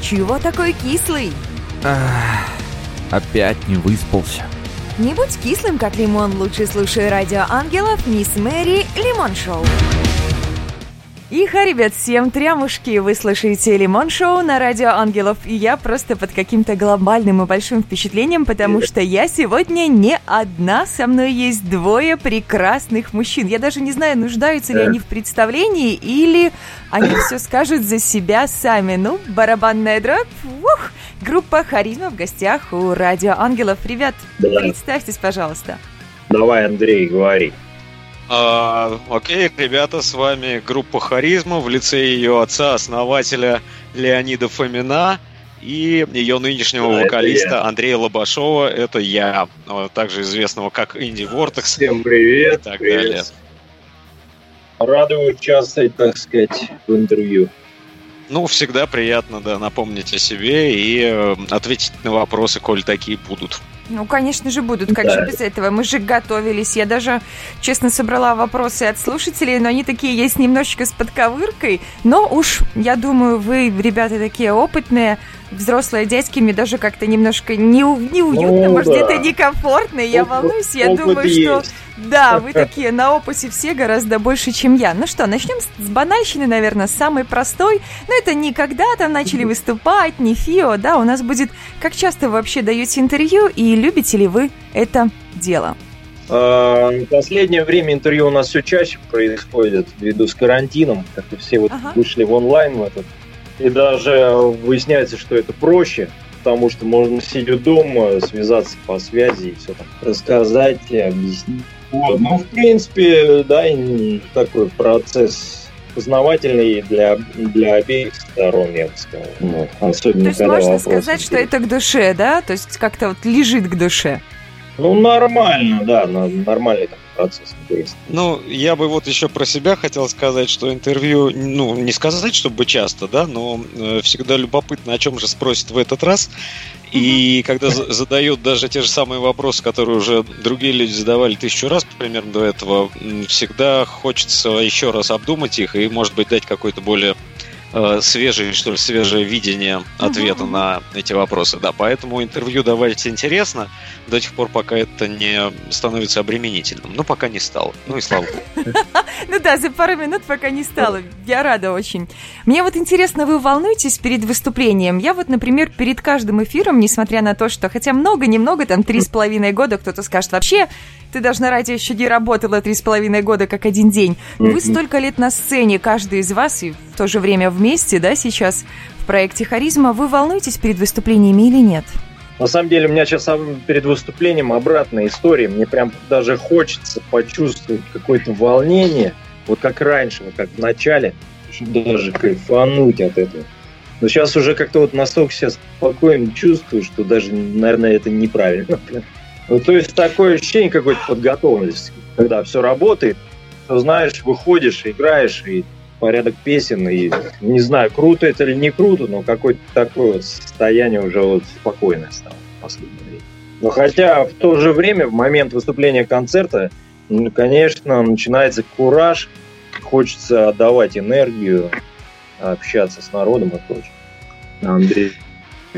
Чего такой кислый? Ах, опять не выспался. Не будь кислым, как лимон, лучше слушай радио ангелов Мисс Мэри Лимон Шоу. Иха, ребят, всем трямушки! Вы слышите Лимон Шоу на Радио Ангелов, и я просто под каким-то глобальным и большим впечатлением, потому что я сегодня не одна, со мной есть двое прекрасных мужчин. Я даже не знаю, нуждаются ли они в представлении, или они все скажут за себя сами. Ну, барабанная дробь, ух! Группа Харизма в гостях у Радио Ангелов. Ребят, Да. представьтесь, пожалуйста. Давай, Андрей, говори. А, окей, ребята, с вами группа Харизма в лице ее отца, основателя Леонида Фомина и ее нынешнего Да, вокалиста. Андрея Лобашова. Это я, а, также известного как Инди Вортекс. Всем привет. И так привет. далее. Рады участвовать, так сказать, в интервью. Ну, всегда приятно, да, напомнить о себе и э, ответить на вопросы, коль такие будут. Ну, конечно же, будут. Как Да. же без этого? Мы же готовились. Я даже, честно, собрала вопросы от слушателей, но они такие есть немножечко с подковыркой. Но уж, я думаю, вы, ребята, такие опытные, взрослые дядьки, мне даже как-то немножко неу- неуютно, Ну, может, да. где-то некомфортно. Я Опыт- волнуюсь, я думаю, что... есть. Да, вы такие на опыте все гораздо больше, чем я. Ну что, начнем с банальщины, наверное, самой простой. Но это не когда там начали выступать, не ФИО, да, у нас будет, как часто вы вообще даете интервью и любите ли вы это дело? А, В последнее время интервью у нас все чаще происходит ввиду с карантином, как и все вот Ага. вышли в онлайн в этот. И даже выясняется, что это проще, потому что можно сидя дома, связаться по связи и все там рассказать, и объяснить. Вот. Ну, в принципе, да, такой процесс познавательный для, для обеих сторон, я бы сказал. Вот. Особенно, То есть когда можно сказать, что будут. это к душе, да? То есть как-то вот лежит к душе. Ну, нормально, да, на- нормальный такой процесс. интересный. Ну, я бы вот еще про себя хотел сказать, что интервью, ну, не сказать, чтобы часто, да, но э, всегда любопытно, о чем же спросят в этот раз. И когда за- задают даже те же самые вопросы, которые уже другие люди задавали тысячу раз примерно до этого, всегда хочется еще раз обдумать их и, может быть, дать какой-то более э, свежее, что ли, свежее видение ответа на эти вопросы. Да, поэтому интервью давать интересно до тех пор, пока это не становится обременительным. Ну, пока не стало. Ну и слава богу. Ну да, за пару минут пока не стало. Я рада очень. Мне вот интересно, вы волнуетесь перед выступлением? Я вот, например, перед каждым эфиром, несмотря на то, что хотя много-немного, там три с половиной года, кто-то скажет, вообще, ты даже на радио еще не работала три с половиной года, как один день. Вы столько лет на сцене, каждый из вас, и в то же время вместе, да, сейчас в проекте «Харизма». Вы волнуетесь перед выступлениями или нет? На самом деле, у меня сейчас перед выступлением обратная история. Мне прям даже хочется почувствовать какое-то волнение, вот как раньше, как в начале, даже кайфануть от этого. Но сейчас уже как-то вот настолько себя спокойно чувствую, что даже, наверное, это неправильно. Ну, то есть такое ощущение какой-то подготовленности, когда все работает, то знаешь, выходишь, играешь, и порядок песен, и не знаю, круто это или не круто, но какое-то такое вот состояние уже вот спокойное стало в последнее время. Но хотя в то же время, в момент выступления концерта, ну, конечно, начинается кураж, хочется отдавать энергию, общаться с народом и прочее. Андрей.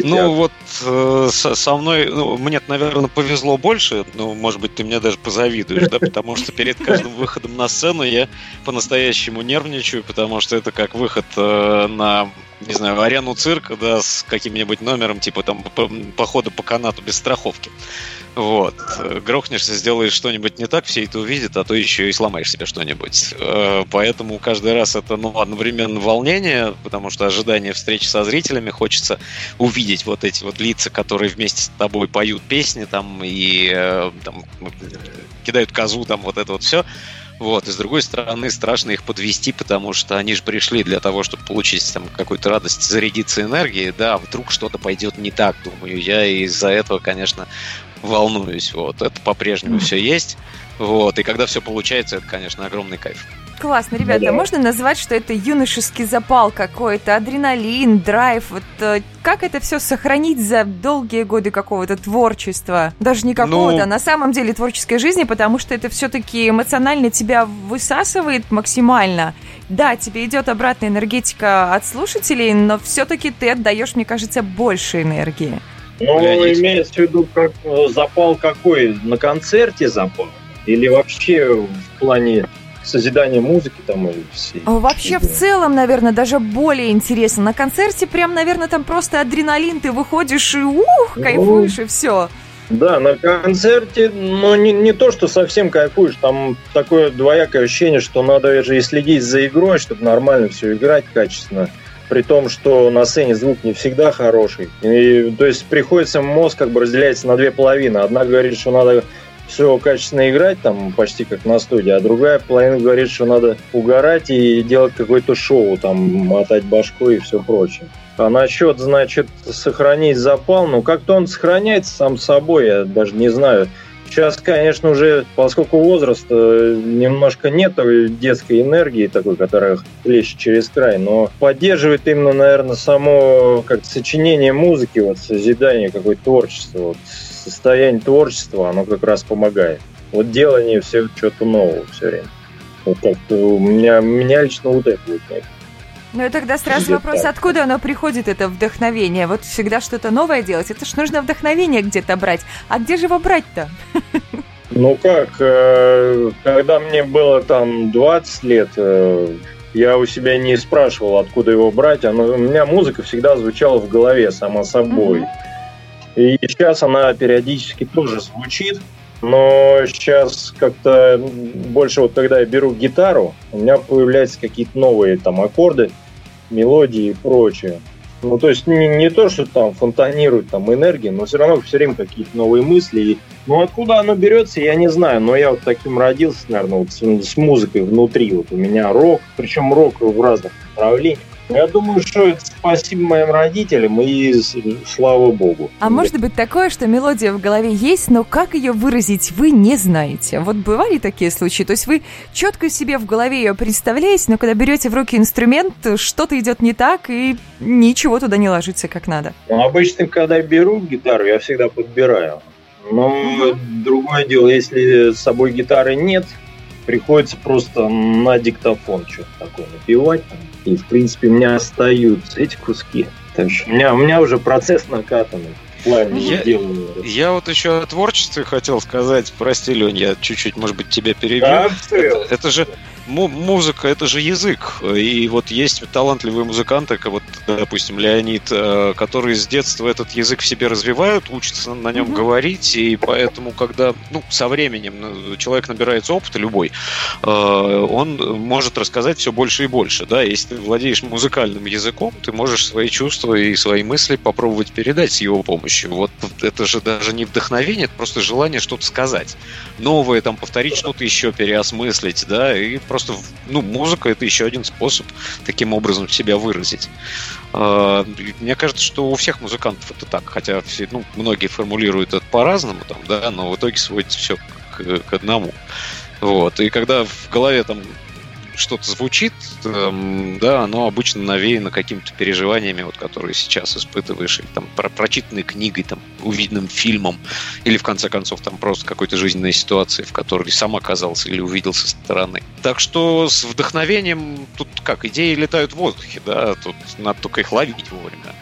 Ну вот э, со, со мной, ну, мне, наверное, повезло больше, ну, может быть, ты мне даже позавидуешь, да, потому что перед каждым выходом на сцену я по-настоящему нервничаю, потому что это как выход э, на, не знаю, арену цирка, да, с каким-нибудь номером, типа там по- похода по канату без страховки. Вот. Грохнешься, сделаешь что-нибудь не так, все это увидят, а то еще и сломаешь себе что-нибудь. Э, Поэтому каждый раз это, ну, одновременно волнение, потому что ожидание встречи со зрителями, хочется увидеть вот эти вот лица, которые вместе с тобой поют песни там и э, там, кидают козу, там вот это вот все. Вот, и с другой стороны, страшно их подвести, потому что они же пришли для того, чтобы получить там какую-то радость, зарядиться энергией, да, вдруг что-то пойдет не так, думаю я, и из-за этого, конечно, волнуюсь, вот, это по-прежнему все есть, вот, и когда все получается, это, конечно, огромный кайф. Классно, ребята, да. можно назвать, что это юношеский запал какой-то, адреналин, драйв, вот э, как это все сохранить за долгие годы какого-то творчества? Даже не какого-то, ну... а на самом деле творческой жизни, потому что это все-таки эмоционально тебя высасывает максимально. Да, тебе идет обратная энергетика от слушателей, но все-таки ты отдаешь, мне кажется, больше энергии. Ну, имеется в виду, как э, запал какой? На концерте запал? Или вообще в плане созидания музыки там и всей. А вообще в целом, наверное, даже более интересно. На концерте прям, наверное, там просто адреналин, ты выходишь и ух, ну, кайфуешь и все. Да, на концерте, но не, не то, что совсем кайфуешь, там такое двоякое ощущение, что надо же и следить за игрой, чтобы нормально все играть качественно. При том, что на сцене звук не всегда хороший. И, то есть приходится мозг как бы разделяется на две половины. Одна говорит, что надо все качественно играть, там почти как на студии, а другая половина говорит, что надо угорать и делать какое-то шоу, там мотать башку и все прочее. А насчет, значит, сохранить запал, ну как-то он сохраняется сам собой, я даже не знаю. Сейчас, конечно, уже, поскольку возраст, э, немножко нет детской энергии такой, которая лечит через край, но поддерживает именно, наверное, само как сочинение музыки, вот созидание какое-то творчество, вот, состояние творчества, оно как раз помогает. Вот делание все чего-то нового все время. Вот так у меня, меня лично вот это вот. Ну и тогда сразу Где вопрос, так? откуда оно приходит, это вдохновение? Вот всегда что-то новое делать, это ж нужно вдохновение где-то брать. А где же его брать-то? Ну как, э, когда мне было там 20 лет, э, я у себя не спрашивал, откуда его брать. Оно, у меня музыка всегда звучала в голове, само собой. Mm-hmm. И сейчас она периодически тоже звучит, но сейчас как-то больше вот когда я беру гитару, у меня появляются какие-то новые там аккорды, мелодии и прочее. Ну, то есть не, не то, что там фонтанирует там энергия, но все равно все время какие-то новые мысли. И, ну, откуда оно берется, я не знаю, но я вот таким родился, наверное, вот с, с музыкой внутри. Вот у меня рок, причем рок в разных направлениях. Я думаю, что это спасибо моим родителям и слава богу. А может быть такое, что мелодия в голове есть, но как ее выразить вы не знаете? Вот бывали такие случаи? То есть вы четко себе в голове ее представляете, но когда берете в руки инструмент, что-то идет не так и ничего туда не ложится как надо. Ну, обычно, когда беру гитару, я всегда подбираю. Но другое дело, если с собой гитары нет, приходится просто на диктофон что-то такое напевать. И, в принципе, у меня остаются эти куски. Так что у меня, у меня уже процесс накатанный. Я, я вот еще о творчестве хотел сказать. Прости, Лень, я чуть-чуть, может быть, тебя перебью. Да, это, это же музыка это же язык. И вот есть талантливые музыканты, как вот, допустим, Леонид, э, которые с детства этот язык в себе развивают, учатся на нем mm-hmm. говорить, и поэтому, когда ну, со временем ну, человек набирается опыта любой, э, он может рассказать все больше и больше. Да? Если ты владеешь музыкальным языком, ты можешь свои чувства и свои мысли попробовать передать с его помощью. Вот это же даже не вдохновение, это просто желание что-то сказать. Новое, там, повторить что-то еще, переосмыслить, да, и просто просто, ну, музыка это еще один способ таким образом себя выразить. А, мне кажется, что у всех музыкантов это так, хотя все, ну, многие формулируют это по-разному, там, да, но в итоге сводится все к, к одному. Вот. И когда в голове там что-то звучит, эм, да, оно обычно навеяно какими-то переживаниями, вот, которые сейчас испытываешь, или там про прочитанной книгой, там, увиденным фильмом, или в конце концов там просто какой-то жизненной ситуации, в которой сам оказался или увидел со стороны. Так что с вдохновением тут как, идеи летают в воздухе, да, тут надо только их ловить вовремя.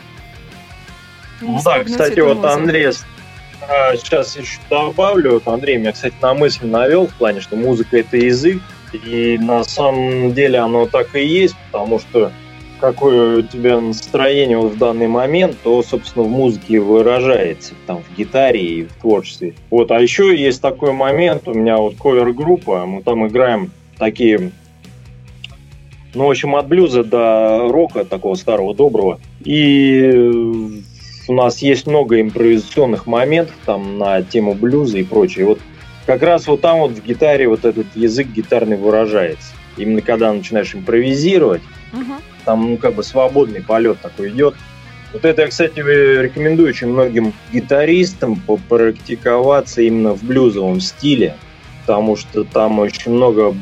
Ну да, кстати, вот Андрей сейчас еще добавлю, вот Андрей меня, кстати, на мысль навел в плане, что музыка это язык, и на самом деле оно так и есть, потому что какое у тебя настроение вот в данный момент, то, собственно, в музыке выражается, там, в гитаре и в творчестве. Вот, а еще есть такой момент, у меня вот ковер-группа, мы там играем такие, ну, в общем, от блюза до рока, такого старого, доброго. И у нас есть много импровизационных моментов там на тему блюза и прочее. Вот как раз вот там вот в гитаре вот этот язык гитарный выражается. Именно когда начинаешь импровизировать, угу. там ну как бы свободный полет такой идет. Вот это я, кстати, рекомендую очень многим гитаристам попрактиковаться именно в блюзовом стиле. потому что там очень много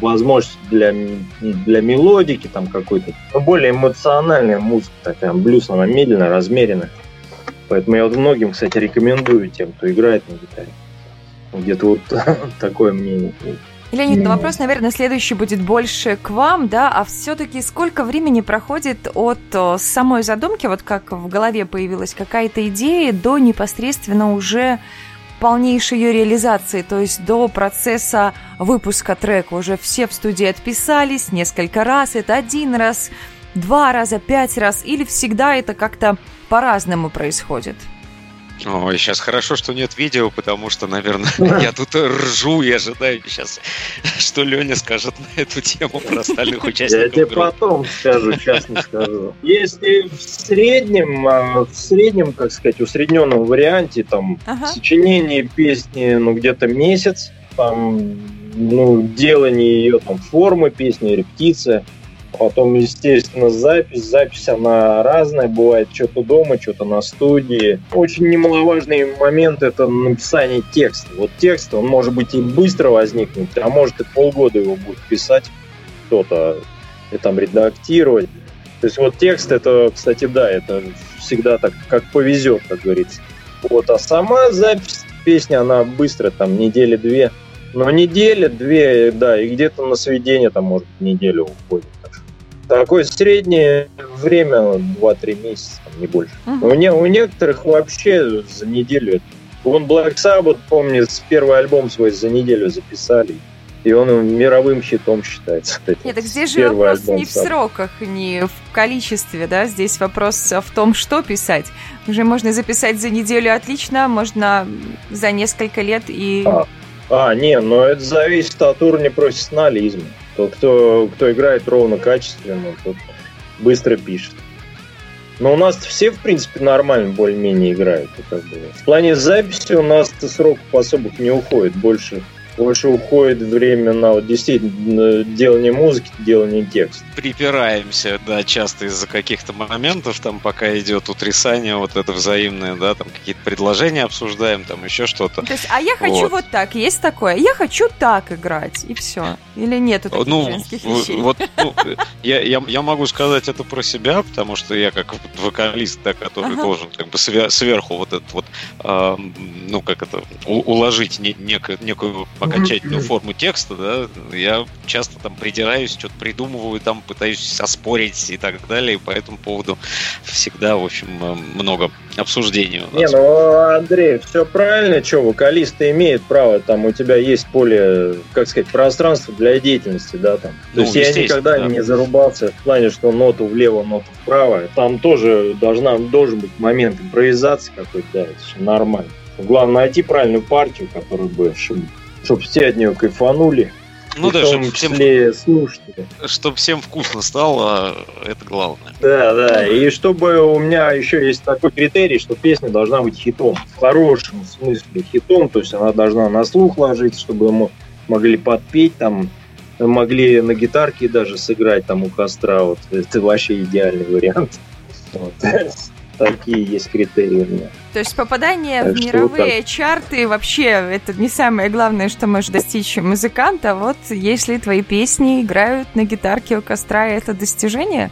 возможностей для, для мелодики, там какой-то, ну, более эмоциональная музыка, такая блюз, она медленно, размеренная. Поэтому я вот многим, кстати, рекомендую тем, кто играет на гитаре. Где-то вот такое мнение. Леонид, ну, вопрос, наверное, следующий будет больше к вам, да, а все-таки сколько времени проходит от самой задумки, вот как в голове появилась какая-то идея, до непосредственно уже полнейшей ее реализации, то есть до процесса выпуска трека. Уже все в студии отписались несколько раз, это один раз, два раза, пять раз, или всегда это как-то по-разному происходит? Ой, сейчас хорошо, что нет видео, потому что, наверное, я тут ржу и ожидаю сейчас, что Леня скажет на эту тему про остальных участников. Я тебе потом скажу, сейчас не скажу. Если в среднем, а, в среднем, как сказать, усредненном варианте, там, ага. сочинение песни, ну, где-то месяц, там, ну, делание ее, там, формы песни, репетиция – Потом, естественно, запись. Запись, она разная. Бывает что-то дома, что-то на студии. Очень немаловажный момент – это написание текста. Вот текст, он может быть и быстро возникнуть, а может и полгода его будет писать кто-то и там редактировать. То есть вот текст, это, кстати, да, это всегда так, как повезет, как говорится. Вот, а сама запись песни, она быстро, там, недели две. Но неделя, две, да, и где-то на сведение там, может, неделю уходит. Такое среднее время 2-3 месяца, не больше. Uh-huh. У, не, у некоторых вообще за неделю. Он Black Sabbath, помню, с первый альбом свой за неделю записали. И он мировым хитом считается. Нет, так здесь же вопрос не в сроках, не в количестве, да, здесь вопрос в том, что писать. Уже можно записать за неделю отлично, можно за несколько лет и... А, а не, но это зависит от уровня профессионализма. Тот, кто, кто играет ровно качественно, тот быстро пишет. Но у нас все, в принципе, нормально более-менее играют. Как бы. В плане записи у нас сроков особых не уходит. Больше больше уходит время на вот действительно делание музыки, делание текста. Припираемся, да, часто из-за каких-то моментов, там пока идет утрясание, вот это взаимное, да, там какие-то предложения обсуждаем, там еще что-то. То есть, а я хочу вот, вот так, есть такое, я хочу так играть, и все. Или нет таких ну, женских вещей? Вот, ну, я, я, я могу сказать это про себя, потому что я как вокалист, да, который ага. должен как бы сверху вот этот вот, э, ну, как это, уложить не, некую, некую окончательную форму текста, да, я часто там придираюсь, что-то придумываю, там пытаюсь оспорить и так далее, и по этому поводу всегда, в общем, э, много обсуждений у нас. Не, ну, Андрей, все правильно, что вокалисты имеют право, там у тебя есть поле, как сказать, пространство для деятельности, да, там. То ну, есть я никогда да. не зарубался в плане, что ноту влево, ноту вправо. Там тоже должна, должен быть момент импровизации какой-то, да, это нормально. Главное найти правильную партию, которая бы чтобы все от нее кайфанули. Ну да, чтобы всем, слушатели. чтобы всем вкусно стало, это главное. Да, да. И чтобы у меня еще есть такой критерий, что песня должна быть хитом. В хорошем смысле хитом. То есть она должна на слух ложиться, чтобы ему могли подпеть там, могли на гитарке даже сыграть там у костра. Вот это вообще идеальный вариант. Вот. Такие есть критерии у меня. То есть попадание так в мировые так. чарты вообще это не самое главное, что может достичь музыканта. Вот если твои песни играют на гитарке у костра, это достижение?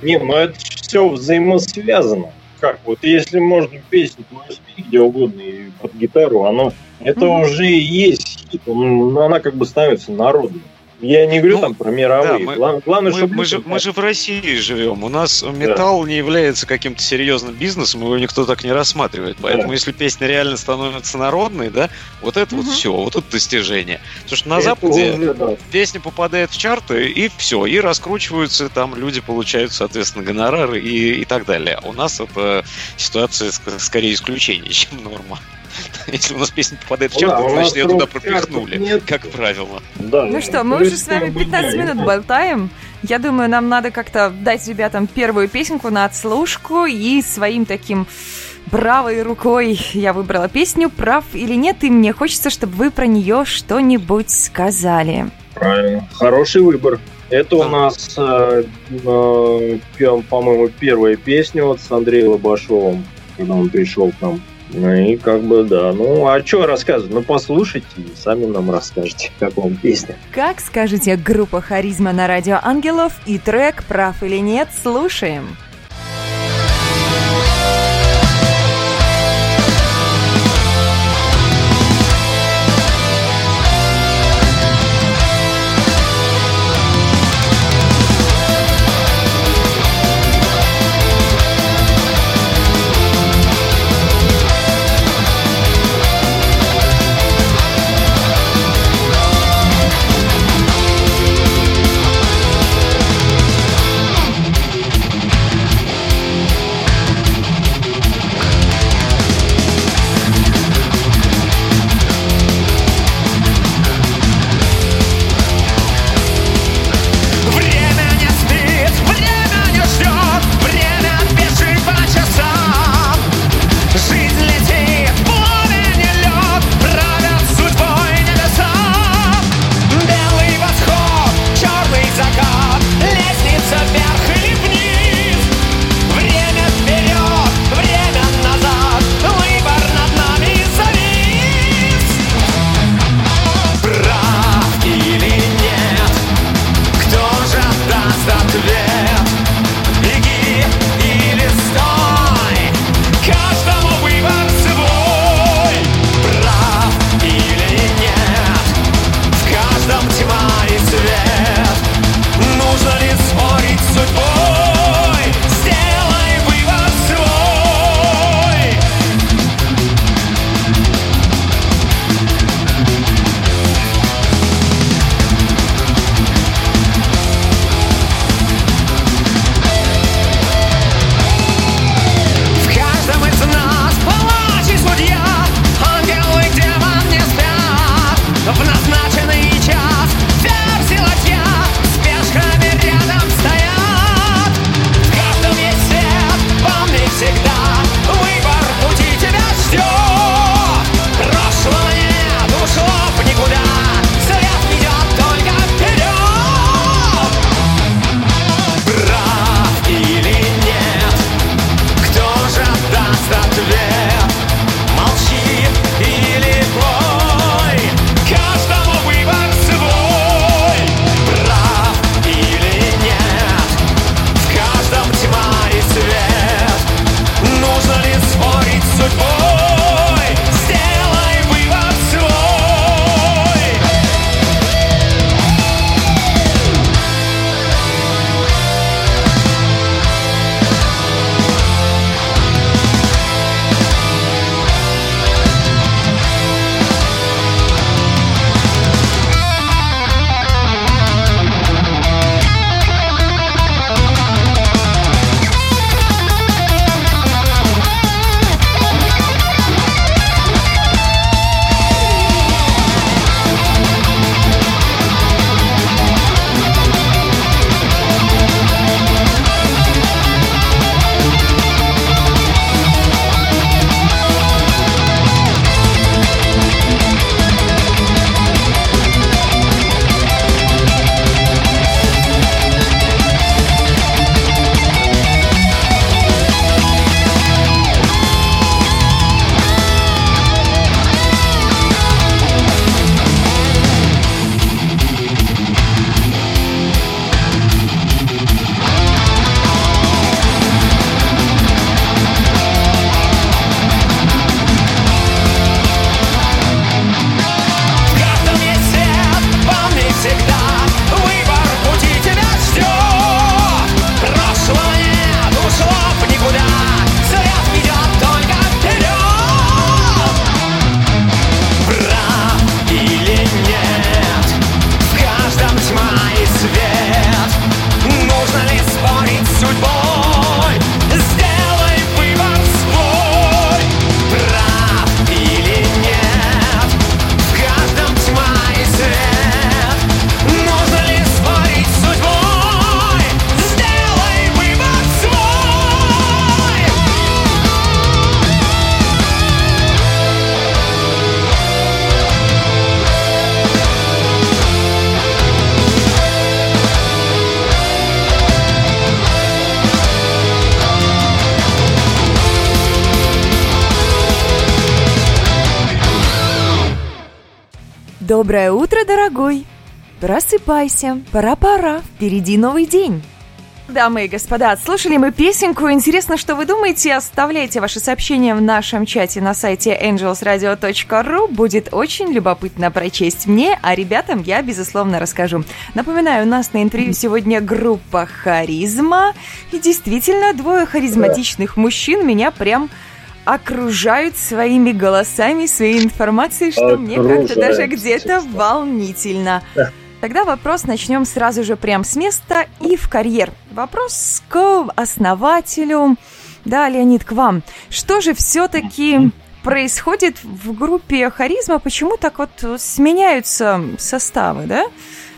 Не, ну это все взаимосвязано. Как вот если можно песню спеть где угодно и под гитару, оно это mm-hmm. уже есть хит, ну, она как бы становится народной. Я не говорю ну, там про мировые. Да, мы, главное, главное, мы, чтобы мы, же, мы же в России живем. У нас металл да. не является каким-то серьезным бизнесом, его никто так не рассматривает. Поэтому, да. если песня реально становится народной, да, вот это угу. вот все, вот это достижение. Потому что на это Западе уже, да. песня попадает в чарты, и все, и раскручиваются, там люди получают, соответственно, гонорары и, и так далее. А у нас это ситуация скорее исключение, чем норма. Если у нас песня попадает в чарт, да, значит ее туда пропихнули, нет. как правило. Да, ну что, мы уже с вами 15 минут болтаем. Я думаю, нам надо как-то дать ребятам первую песенку на отслушку и своим таким правой рукой я выбрала песню «Прав или нет», и мне хочется, чтобы вы про нее что-нибудь сказали. Правильно. Хороший выбор. Это у нас, э, э, по-моему, первая песня вот с Андреем Лобашовым, когда он пришел к нам Ну и как бы да. Ну а что рассказывать? Ну послушайте и сами нам расскажете, как вам песня. Как скажете, группа «Харизма» на радио «Ангелов» и трек «Прав или нет» слушаем. Просыпайся, пора-пора, впереди новый день. Дамы и господа, слушали мы песенку. Интересно, что вы думаете? Оставляйте ваши сообщения в нашем чате на сайте angelsradio.ru. Будет очень любопытно прочесть мне, а ребятам я, безусловно, расскажу. Напоминаю, у нас на интервью сегодня группа «Харизма». И действительно, двое харизматичных мужчин меня прям окружают своими голосами, своей информацией, что мне как-то даже где-то волнительно. Тогда вопрос начнем сразу же прям с места и в карьер. Вопрос к основателю. Да, Леонид, к вам. Что же все-таки происходит в группе Харизма? Почему так вот сменяются составы, да?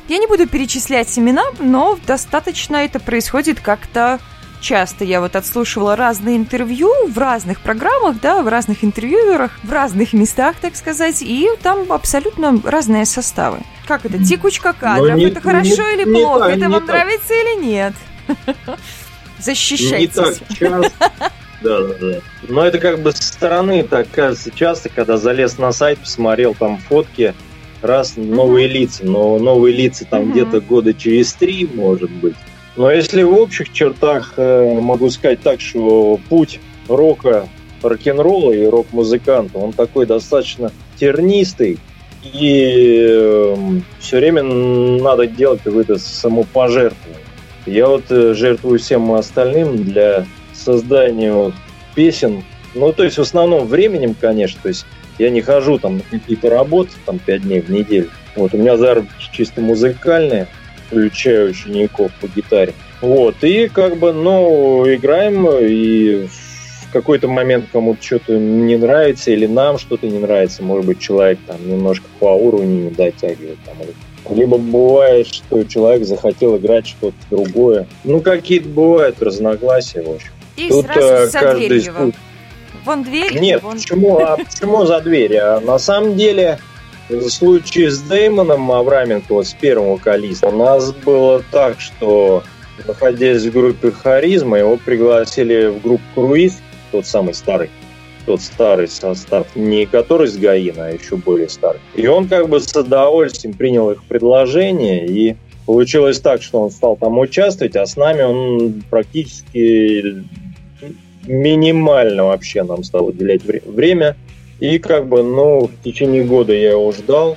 Я не буду перечислять имена, но достаточно это происходит как-то часто я вот отслушивала разные интервью в разных программах, да, в разных интервьюерах, в разных местах, так сказать, и там абсолютно разные составы. Как это? Текучка кадров. Не, это хорошо не, или не плохо? Так, это вам так. нравится или нет? Защищайтесь. Не так часто. Да, да, да. Но это как бы со стороны так кажется часто, когда залез на сайт, посмотрел там фотки, раз новые лица, но новые лица там где-то года через три, может быть. Но если в общих чертах э, могу сказать так, что путь рока, рок-н-ролла и рок-музыканта, он такой достаточно тернистый, и э, все время надо делать какое-то самопожертвование. Я вот э, жертвую всем остальным для создания песен. Ну, то есть в основном временем, конечно, то есть я не хожу там на какие-то работы, там, пять дней в неделю. Вот, у меня заработки чисто музыкальные – включая учеников по гитаре. Вот, и как бы, ну, играем, и в какой-то момент кому-то что-то не нравится, или нам что-то не нравится, может быть, человек там немножко по уровню не дотягивает, там, либо бывает, что человек захотел играть что-то другое. Ну, какие-то бывают разногласия, в общем. И Тут сразу э, за каждый дверью искус... Вон дверь? Нет, вон... почему, а почему за дверь? А на самом деле в случае с Деймоном Авраменко, вот с первого вокалиста, у нас было так, что находясь в группе Харизма, его пригласили в группу Круиз, тот самый старый, тот старый состав, не который с Гаина, а еще более старый. И он как бы с удовольствием принял их предложение, и получилось так, что он стал там участвовать, а с нами он практически минимально вообще нам стал уделять время. И как бы, ну, в течение года я его ждал.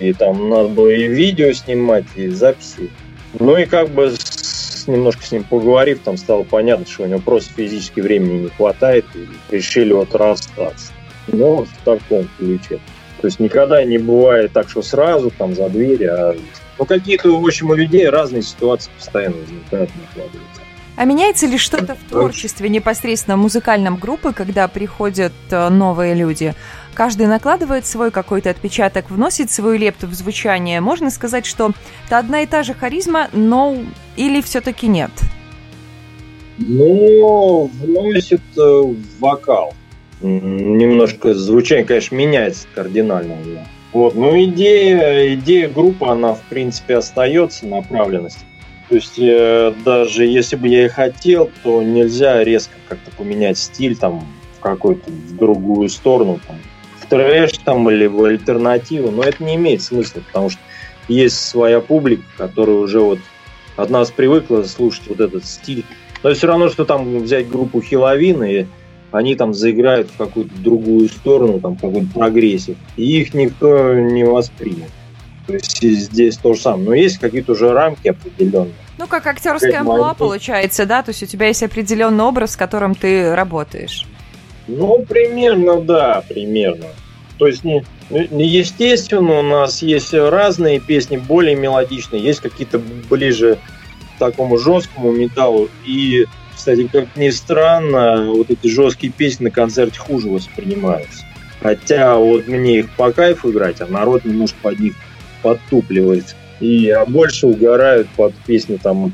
И там надо было и видео снимать, и записи. Ну и как бы с, немножко с ним поговорив, там стало понятно, что у него просто физически времени не хватает. И решили вот расстаться. Ну, в таком ключе. То есть никогда не бывает так, что сразу там за дверь, а ну, какие-то, в общем, у людей разные ситуации постоянно возникают, накладываются. А меняется ли что-то в творчестве непосредственно музыкальном группы, когда приходят э, новые люди? Каждый накладывает свой какой-то отпечаток, вносит свою лепту в звучание. Можно сказать, что это одна и та же харизма, но или все-таки нет? Ну, вносит э, вокал. Немножко звучание, конечно, меняется кардинально. Вот, но идея, идея группы, она, в принципе, остается, направленность. То есть э, даже если бы я и хотел, то нельзя резко как-то поменять стиль там в какую-то в другую сторону, там, в трэш там или в альтернативу. Но это не имеет смысла, потому что есть своя публика, которая уже вот от нас привыкла слушать вот этот стиль. Но все равно, что там взять группу Хиловин, и они там заиграют в какую-то другую сторону, там какой-то прогрессив, и их никто не воспримет. То есть здесь то же самое. Но есть какие-то уже рамки определенные. Ну, как актерская амплуа получается, да? То есть у тебя есть определенный образ, с которым ты работаешь. Ну, примерно, да, примерно. То есть, не, естественно, у нас есть разные песни, более мелодичные, есть какие-то ближе к такому жесткому металлу. И, кстати, как ни странно, вот эти жесткие песни на концерте хуже воспринимаются. Хотя вот мне их по кайфу играть, а народ немножко под них подтупливается. И а больше угорают под песни там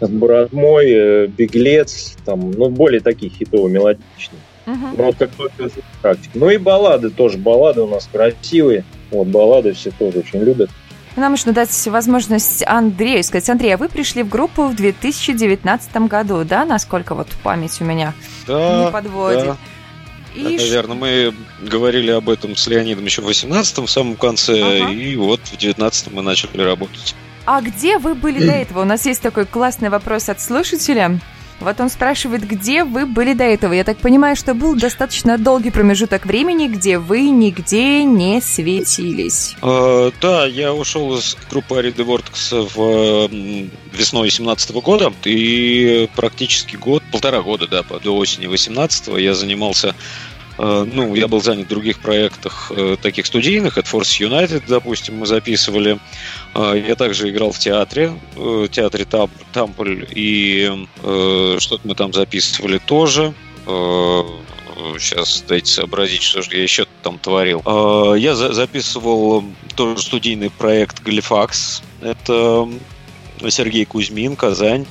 «Брат мой», э, «Беглец», там, ну, более такие хитово-мелодичные. Uh-huh. Ну, вот как только практика. Ну и баллады тоже. Баллады у нас красивые. Вот баллады все тоже очень любят. Нам нужно дать возможность Андрею сказать. Андрей, а вы пришли в группу в 2019 году, да, насколько вот память у меня да, не подводит? Да. И... Наверное, мы говорили об этом с Леонидом еще в 18-м, в самом конце, ага. и вот в 19-м мы начали работать. А где вы были до этого? У нас есть такой классный вопрос от слушателя. Вот он спрашивает, где вы были до этого. Я так понимаю, что был достаточно долгий промежуток времени, где вы нигде не светились. Э, да, я ушел из группы Ари Vortex в весной 17 года, и практически год, полтора года, да, до осени 18 я занимался ну, я был занят в других проектах, э, таких студийных, от Force United, допустим, мы записывали. Э, я также играл в театре, в театре Тамполь, и что-то мы там записывали тоже. Сейчас дайте сообразить, что же я еще там творил. Я записывал тоже студийный проект Галифакс. Это Сергей Кузьмин, Казань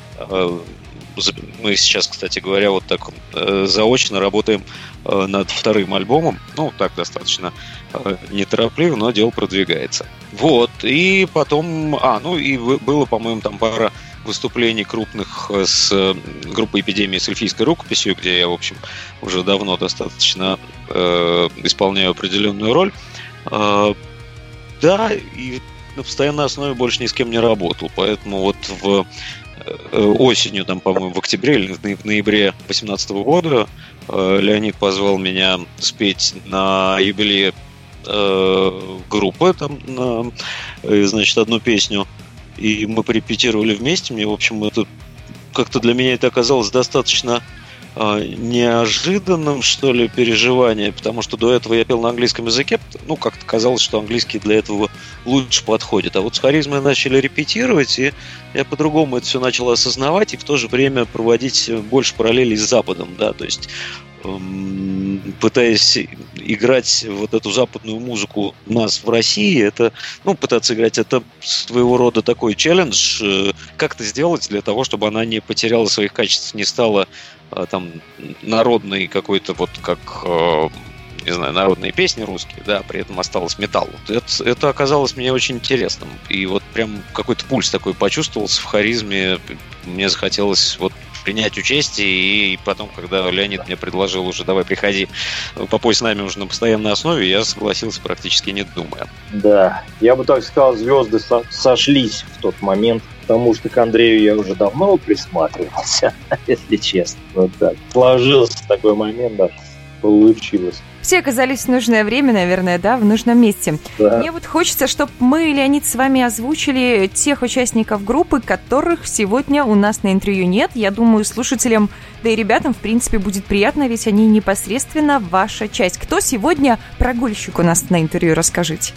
мы сейчас, кстати говоря, вот так заочно работаем Э, над вторым альбомом. Ну, так достаточно э, неторопливо, но дело продвигается. Вот, и потом... А, ну и было, по-моему, там пара выступлений крупных э, с группой эпидемии с эльфийской рукописью, где я, в общем, уже давно достаточно э, исполняю определенную роль. Э, да, и на постоянной основе больше ни с кем не работал, поэтому вот в осенью, там, по-моему, в октябре или в ноябре 2018 года Э, Леонид позвал меня спеть на юбилее э, группы, там, на, э, значит, одну песню. И мы порепетировали вместе. Мне, в общем, это как-то для меня это оказалось достаточно э, неожиданным, что ли, переживание, потому что до этого я пел на английском языке, ну, как-то казалось, что английский для этого лучше подходит. А вот с харизмой начали репетировать, и я по-другому это все начал осознавать и в то же время проводить больше параллелей с Западом, да, то есть эм, пытаясь играть вот эту западную музыку у нас в России, это, ну, пытаться играть, это своего рода такой челлендж, э, как это сделать для того, чтобы она не потеряла своих качеств, не стала там народной какой-то вот как э, не знаю, народные песни русские, да, при этом осталось металл. Это, это оказалось мне очень интересным. И вот прям какой-то пульс такой почувствовался в харизме. Мне захотелось вот принять участие, и потом, когда Леонид мне предложил уже, давай приходи, попой с нами уже на постоянной основе, я согласился практически не думая. Да, я бы так сказал, звезды со- сошлись в тот момент, потому что к Андрею я уже давно присматривался, если честно. Вот так. Сложился такой момент, да, получилось. Все оказались в нужное время, наверное, да, в нужном месте. Да. Мне вот хочется, чтобы мы, Леонид, с вами озвучили тех участников группы, которых сегодня у нас на интервью нет. Я думаю, слушателям, да и ребятам, в принципе, будет приятно, ведь они непосредственно ваша часть. Кто сегодня прогульщик у нас на интервью, расскажите.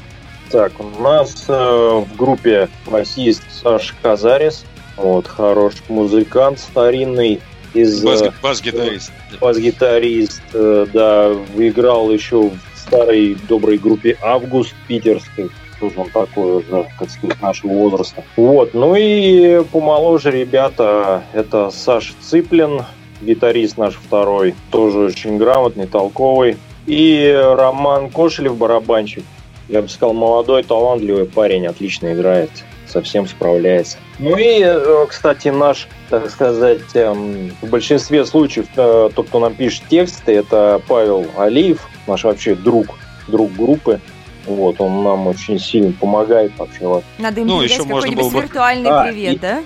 Так, у нас э, в группе басист Саша Казарис, вот, хороший музыкант старинный, из... Бас, бас-гитарист. Бас-гитарист, э, да, играл еще в старой доброй группе «Август» питерской. Тоже он такой уже, как сказать, нашего возраста. Вот, ну и помоложе ребята, это Саша Цыплин, гитарист наш второй, тоже очень грамотный, толковый. И Роман Кошелев, барабанщик. Я бы сказал, молодой, талантливый парень, отлично играет совсем справляется. Ну и, э, кстати, наш, так сказать, эм, в большинстве случаев э, тот, кто нам пишет тексты, это Павел Алиев, наш вообще друг, друг группы. Вот, он нам очень сильно помогает вообще. Надо им ну, еще можно было бы... виртуальный а, привет, и, да?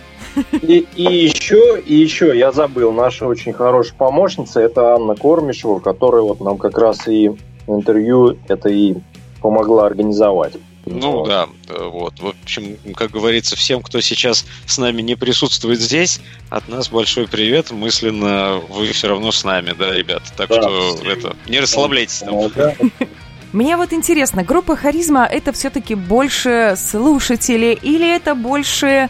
И, и еще, и еще, я забыл, наша очень хорошая помощница, это Анна Кормишева, которая вот нам как раз и интервью это и помогла организовать. Ну вот. да, вот. В общем, как говорится, всем, кто сейчас с нами не присутствует здесь, от нас большой привет. Мысленно вы все равно с нами, да, ребята. Так да. что это не расслабляйтесь там. Мне вот интересно, группа Харизма это все-таки больше слушатели или это больше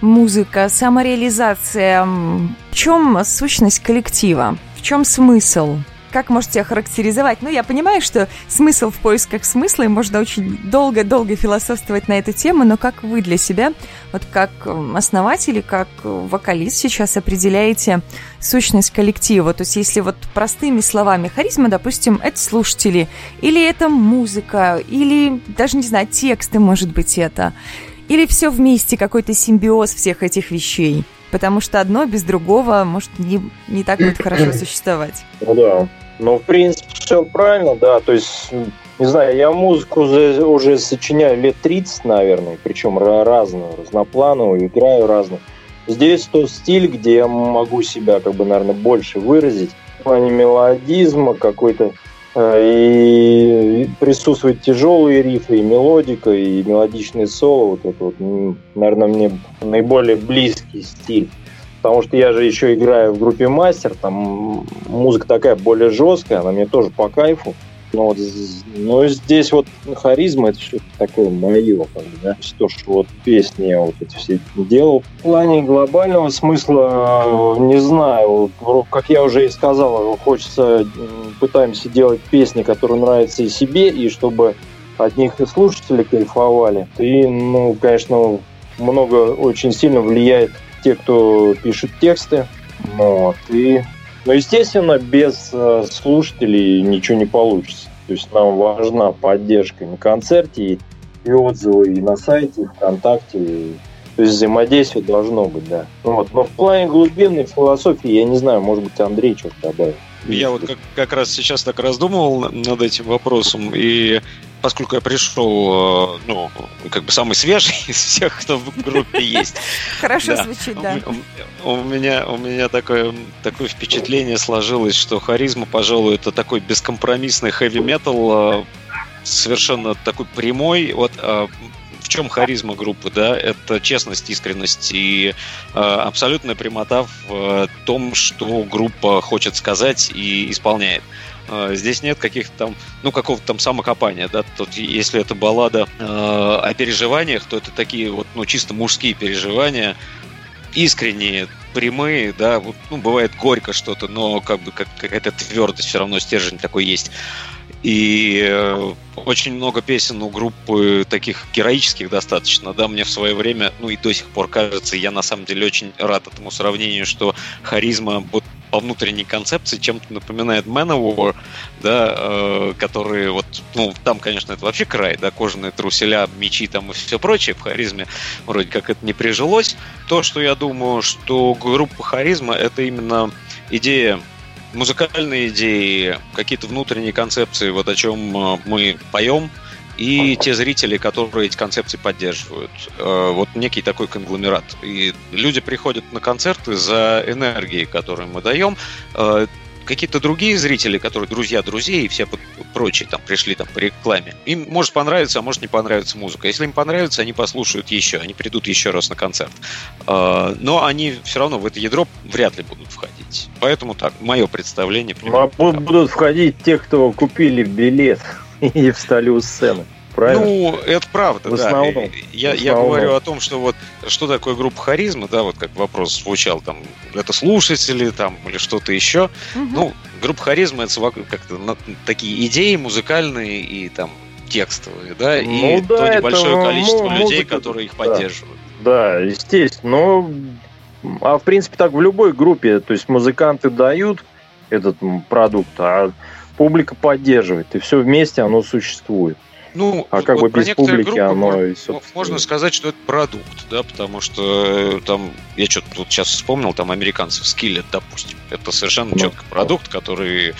музыка, самореализация? В чем сущность коллектива? В чем смысл? Как можете охарактеризовать? Ну, я понимаю, что смысл в поисках смысла, и можно очень долго-долго философствовать на эту тему, но как вы для себя, вот как основатель и как вокалист сейчас определяете сущность коллектива? То есть, если вот простыми словами харизма, допустим, это слушатели, или это музыка, или даже, не знаю, тексты, может быть, это, или все вместе, какой-то симбиоз всех этих вещей? Потому что одно без другого может не, не так будет хорошо существовать. Ну да. Ну, в принципе, все правильно, да. То есть, не знаю, я музыку уже сочиняю лет 30, наверное, причем разную, разноплановую, играю разную. Здесь тот стиль, где я могу себя, как бы, наверное, больше выразить в плане мелодизма, какой-то э, и присутствуют тяжелые рифы, и мелодика, и мелодичные соло. Вот это вот, наверное, мне наиболее близкий стиль. Потому что я же еще играю в группе Мастер, там музыка такая более жесткая, она мне тоже по кайфу. Но, вот, но здесь вот харизма это все такое мое, как бы, да. То, что вот песни я вот эти все делал. В плане глобального смысла, не знаю, как я уже и сказал, хочется, пытаемся делать песни, которые нравятся и себе, и чтобы от них и слушатели кайфовали. И, ну, конечно, много очень сильно влияет те, кто пишет тексты. Вот, и, но, естественно, без э, слушателей ничего не получится. То есть нам важна поддержка на концерте, и, и отзывы и на сайте, и ВКонтакте. И, то есть взаимодействие должно быть, да. Вот. Но в плане глубинной философии, я не знаю, может быть, Андрей что-то добавит. Я вот как, как раз сейчас так раздумывал над этим вопросом, и поскольку я пришел, э, ну, как бы самый свежий из всех, кто в группе есть. Хорошо звучит, да. У меня, у меня такое, такое впечатление сложилось, что харизма, пожалуй, это такой бескомпромиссный хэви-метал, э, совершенно такой прямой. Вот э, в чем харизма группы, да, это честность, искренность и э, абсолютная прямота в том, что группа хочет сказать и исполняет. Э, здесь нет каких-то там, ну, какого-то там самокопания, да, тут если это баллада э, о переживаниях, то это такие вот, ну, чисто мужские переживания, искренние, прямые, да, вот, ну, бывает горько что-то, но как бы как, какая-то твердость, все равно стержень такой есть. И э, очень много песен у группы таких героических достаточно, да, мне в свое время, ну и до сих пор кажется, я на самом деле очень рад этому сравнению, что харизма по внутренней концепции чем-то напоминает Manowar, да, э, которые вот, ну, там, конечно, это вообще край, да, кожаные труселя, мечи там и все прочее в харизме, вроде как это не прижилось. То, что я думаю, что группа харизма, это именно идея музыкальные идеи, какие-то внутренние концепции, вот о чем э, мы поем, и те зрители, которые эти концепции поддерживают. Э, вот некий такой конгломерат. И люди приходят на концерты за энергией, которую мы даем. Какие-то другие зрители, которые друзья друзей и все прочие там пришли там по рекламе, им может понравиться, а может не понравиться музыка. Если им понравится, они послушают еще, они придут еще раз на концерт. А, но они все равно в это ядро вряд ли будут входить. Поэтому так, мое представление. Примерно, а будут входить те, кто купили билет и встали у сцены правильно? Ну, это правда, в основном, да. Я, в основном. я говорю о том, что вот что такое группа харизма, да, вот как вопрос звучал, там, это слушатели, там, или что-то еще. Угу. Ну, группа харизма это как-то такие идеи музыкальные и там текстовые, да, ну, и да, то небольшое количество музыка, людей, которые их да. поддерживают. Да, естественно. Но, а в принципе так в любой группе, то есть музыканты дают этот продукт, а публика поддерживает, и все вместе оно существует. Ну, а как вот бы без публики группы оно можно, и, Можно сказать, что это продукт, да, потому что э, там, я что-то тут сейчас вспомнил, там американцев Skillet, допустим. Это совершенно ну, четко продукт, который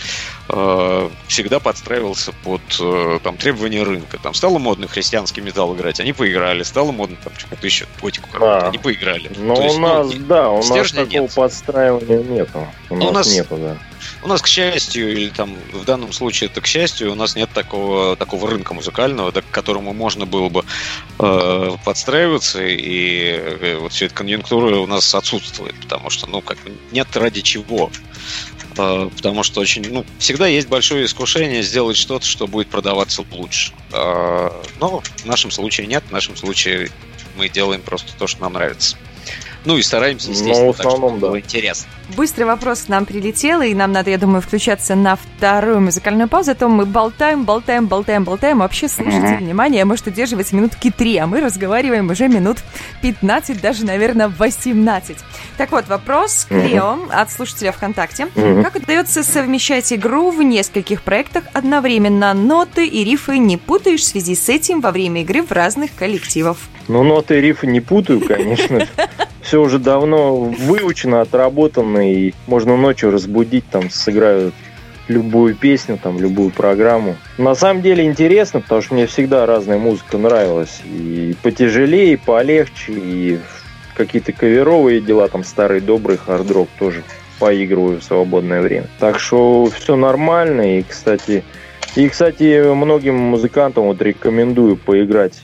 э, всегда подстраивался под э, там, требования рынка. Там стало модно христианский металл играть, они поиграли. Стало модно там что-то еще, готику а, они поиграли. Но ну, есть, у нас, ну, да, у нас такого нет. подстраивания нету. У нас, у нас нету, да. У нас, к счастью, или там в данном случае это к счастью, у нас нет такого, такого рынка музыкального, к которому можно было бы э, подстраиваться, и э, вот вся эта конъюнктура у нас отсутствует, потому что, ну, как бы нет ради чего. Э, потому что очень, ну, всегда есть большое искушение сделать что-то, что будет продаваться лучше. Э, но в нашем случае нет, в нашем случае мы делаем просто то, что нам нравится. Ну и стараемся, естественно, Но в основном, так, чтобы да. интересно. Быстрый вопрос к нам прилетел, и нам надо, я думаю, включаться на вторую музыкальную паузу. А то мы болтаем, болтаем, болтаем, болтаем. Вообще, слушайте, mm-hmm. внимание, может удерживать минутки три, а мы разговариваем уже минут 15, даже, наверное, 18. Так вот, вопрос к Лео от слушателя ВКонтакте. Mm-hmm. Как удается совмещать игру в нескольких проектах одновременно? Ноты и рифы не путаешь в связи с этим во время игры в разных коллективов? Ну, ноты и рифы не путаю, конечно. Все уже давно выучено, отработано, и можно ночью разбудить, там, сыграют любую песню, там, любую программу. На самом деле интересно, потому что мне всегда разная музыка нравилась. И потяжелее, и полегче, и какие-то каверовые дела, там старый добрый хард-рок тоже поигрываю в свободное время. Так что все нормально. И, кстати, и, кстати, многим музыкантам вот рекомендую поиграть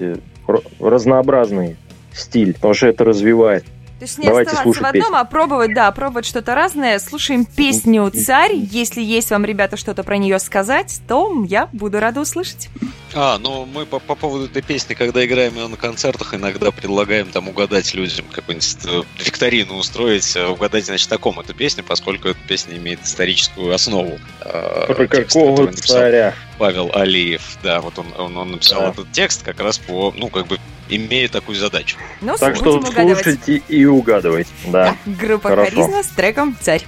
разнообразный стиль, потому что это развивает. То есть не Давайте оставаться в одном, песню. а пробовать, да, пробовать что-то разное. Слушаем песню «Царь». Если есть вам, ребята, что-то про нее сказать, то я буду рада услышать. А, ну мы по, по поводу этой песни, когда играем ее на концертах, иногда предлагаем там угадать людям какую-нибудь э, викторину устроить, э, угадать, значит, таком эту песню, поскольку эта песня имеет историческую основу. Про текст, какого царя? Павел Алиев, да, вот он, он, он написал да. этот текст как раз по, ну, как бы имея такую задачу. Ну, так что слушайте и угадывайте. Да. да. Группа Хорошо. Харизма с треком «Царь».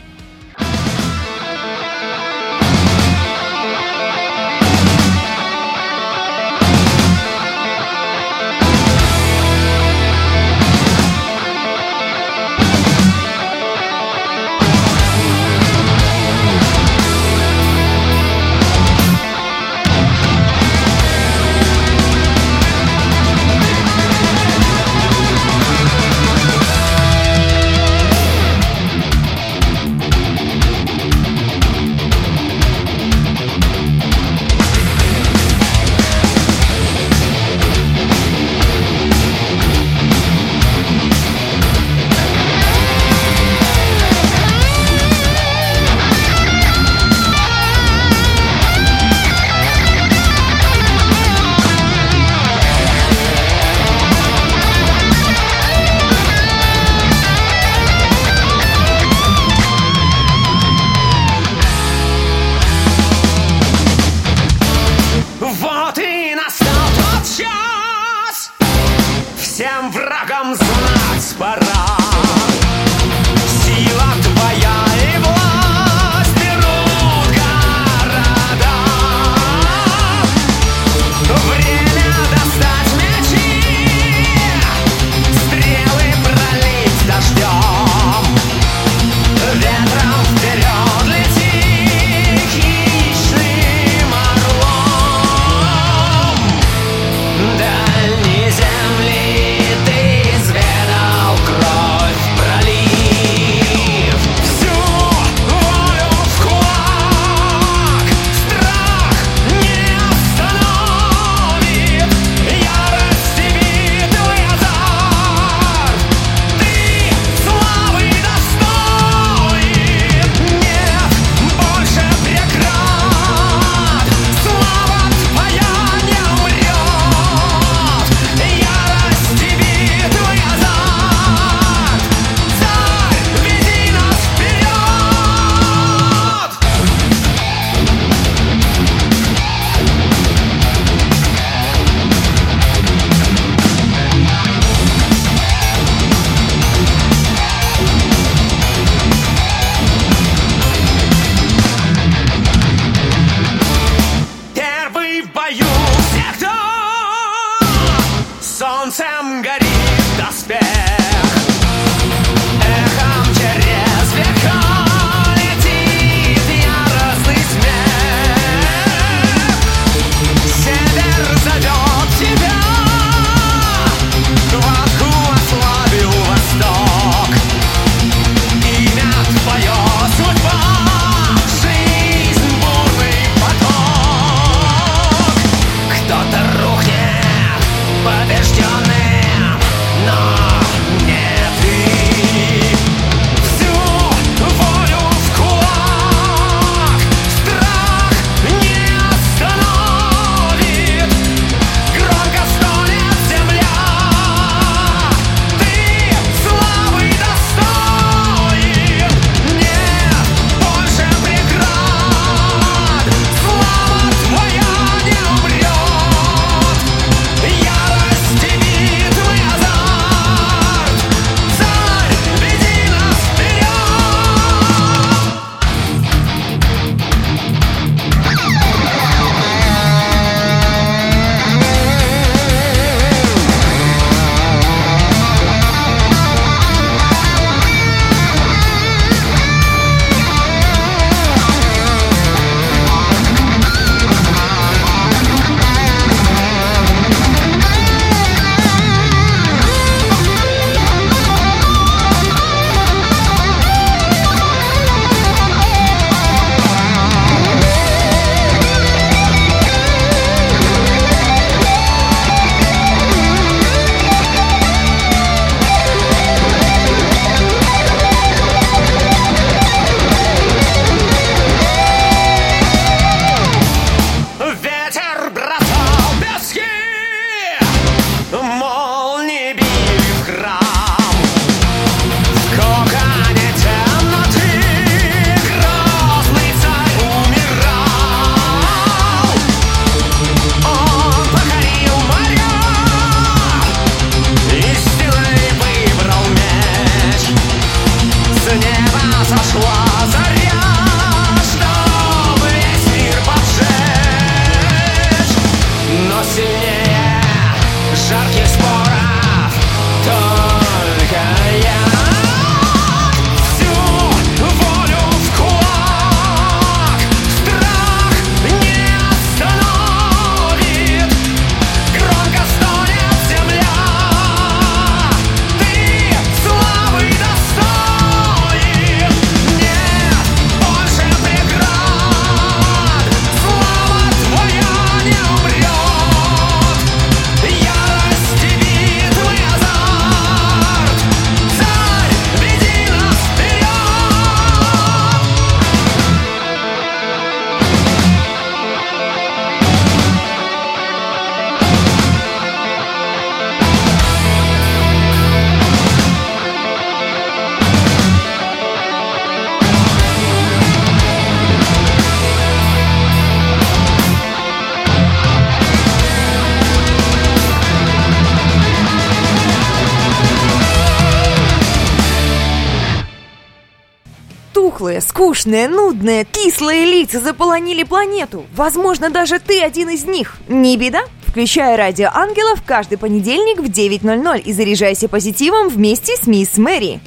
Скучные, нудные, кислые лица заполонили планету. Возможно, даже ты один из них. Не беда? Включай радио ангелов каждый понедельник в 9.00 и заряжайся позитивом вместе с мисс Мэри.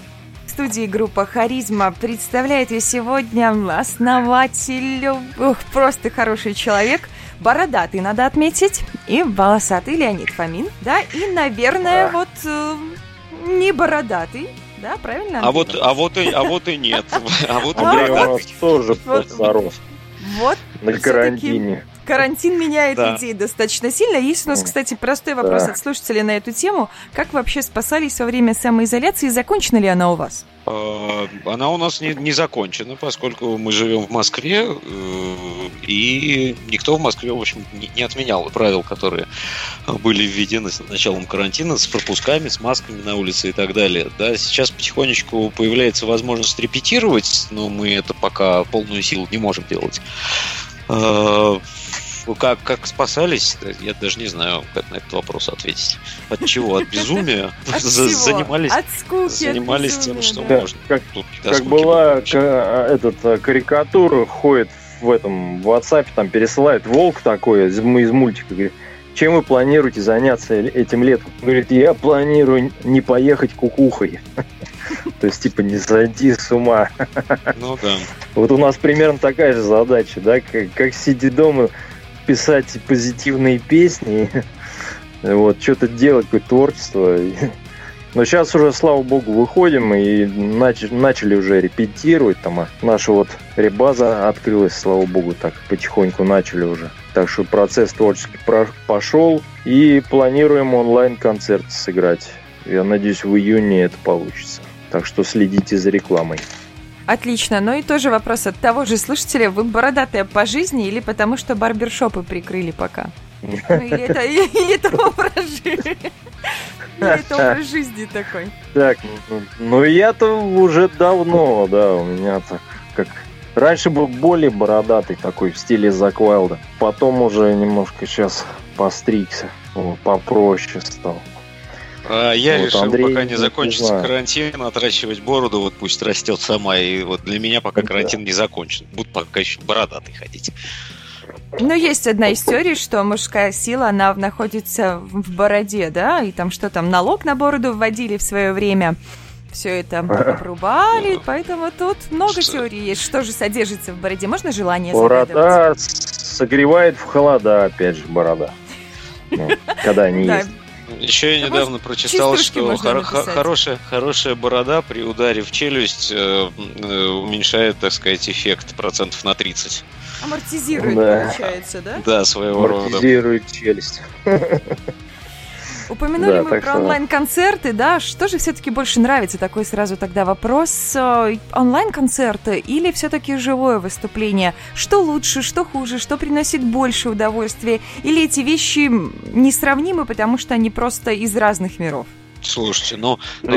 В студии группа «Харизма» представляет ее сегодня основатель, ох, просто хороший человек, бородатый, надо отметить, и волосатый Леонид Фомин, да, и, наверное, вот э, не бородатый, да, правильно? А вот, а вот и, а вот и нет. А вот у нас тоже зарос. Вот. На карантине. Карантин меняет да. людей достаточно сильно. Есть у нас, кстати, простой вопрос да. от слушателей на эту тему. Как вообще спасались во время самоизоляции? Закончена ли она у вас? А, она у нас не, не закончена, поскольку мы живем в Москве, э, и никто в Москве, в общем, не отменял правил, которые были введены с началом карантина, с пропусками, с масками на улице и так далее. Да, сейчас потихонечку появляется возможность репетировать, но мы это пока полную силу не можем делать. А, как, как спасались, я даже не знаю, как на этот вопрос ответить. От чего? От безумия? От занимались, от скуки, занимались тем, что да. можно. Как, Тут как была к, этот, э, карикатура, ходит в этом в WhatsApp, там пересылает волк такой из, из мультика, говорит, чем вы планируете заняться этим летом? Говорит, я планирую не поехать кукухой. То есть, типа, не сойти с ума. Ну да. Вот у нас примерно такая же задача, да, как, как сидеть дома, писать позитивные песни, вот, что-то делать, какое-то творчество. Но сейчас уже, слава богу, выходим и начали, начали уже репетировать. Там а наша вот ребаза открылась, слава богу, так потихоньку начали уже. Так что процесс творческий пошел. И планируем онлайн-концерт сыграть. Я надеюсь, в июне это получится. Так что следите за рекламой. Отлично. Ну и тоже вопрос от того же слушателя. Вы бородатая по жизни или потому что барбершопы прикрыли пока? Ну, или это, или это образ жизни? Это образ жизни такой. Так, ну, ну я-то уже давно, да, у меня так как Раньше был более бородатый такой в стиле Зак Уайлда. Потом уже немножко сейчас постригся. Попроще стал. А я вот решил, Андрей, пока не закончится не карантин, отращивать бороду, вот пусть растет сама. И вот для меня пока да. карантин не закончен. Буду пока еще бородатый ходить. Но есть одна история, что мужская сила, она находится в бороде, да, и там что там, налог на бороду вводили в свое время. Все это обрубали, поэтому тут много теорий есть. Что же содержится в бороде? Можно желание Борода согревает в холода, опять же, борода. Ну, когда они есть. Еще я недавно прочитал, что хор- хорошая, хорошая борода при ударе в челюсть э, э, уменьшает, так сказать, эффект процентов на 30. Амортизирует, да. получается, да? Да, своего рода. Амортизирует челюсть. Упомянули да, мы про что... онлайн-концерты, да? Что же все-таки больше нравится? Такой сразу тогда вопрос. Э, онлайн-концерты или все-таки живое выступление? Что лучше, что хуже, что приносит больше удовольствия? Или эти вещи несравнимы, потому что они просто из разных миров? Слушайте, ну, ну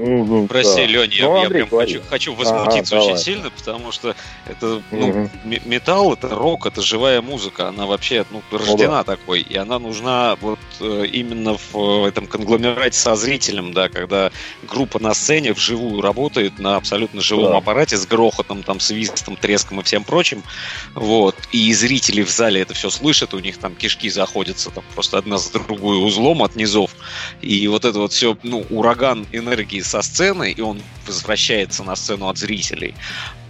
э, я... прости, да. Леня, я, ну, я прям хочу, хочу возмутиться ага, очень давай. сильно, потому что это ну, угу. металл, это рок, это живая музыка, она вообще ну, рождена ну, да. такой, и она нужна вот э, именно в этом конгломерате со зрителем, да, когда группа на сцене вживую работает на абсолютно живом да. аппарате с грохотом, там, свистом, треском и всем прочим, вот, и зрители в зале это все слышат, у них там кишки заходятся там просто одна за другой узлом от низов, и вот это вот все, ну, ураган энергии со сцены, и он возвращается на сцену от зрителей.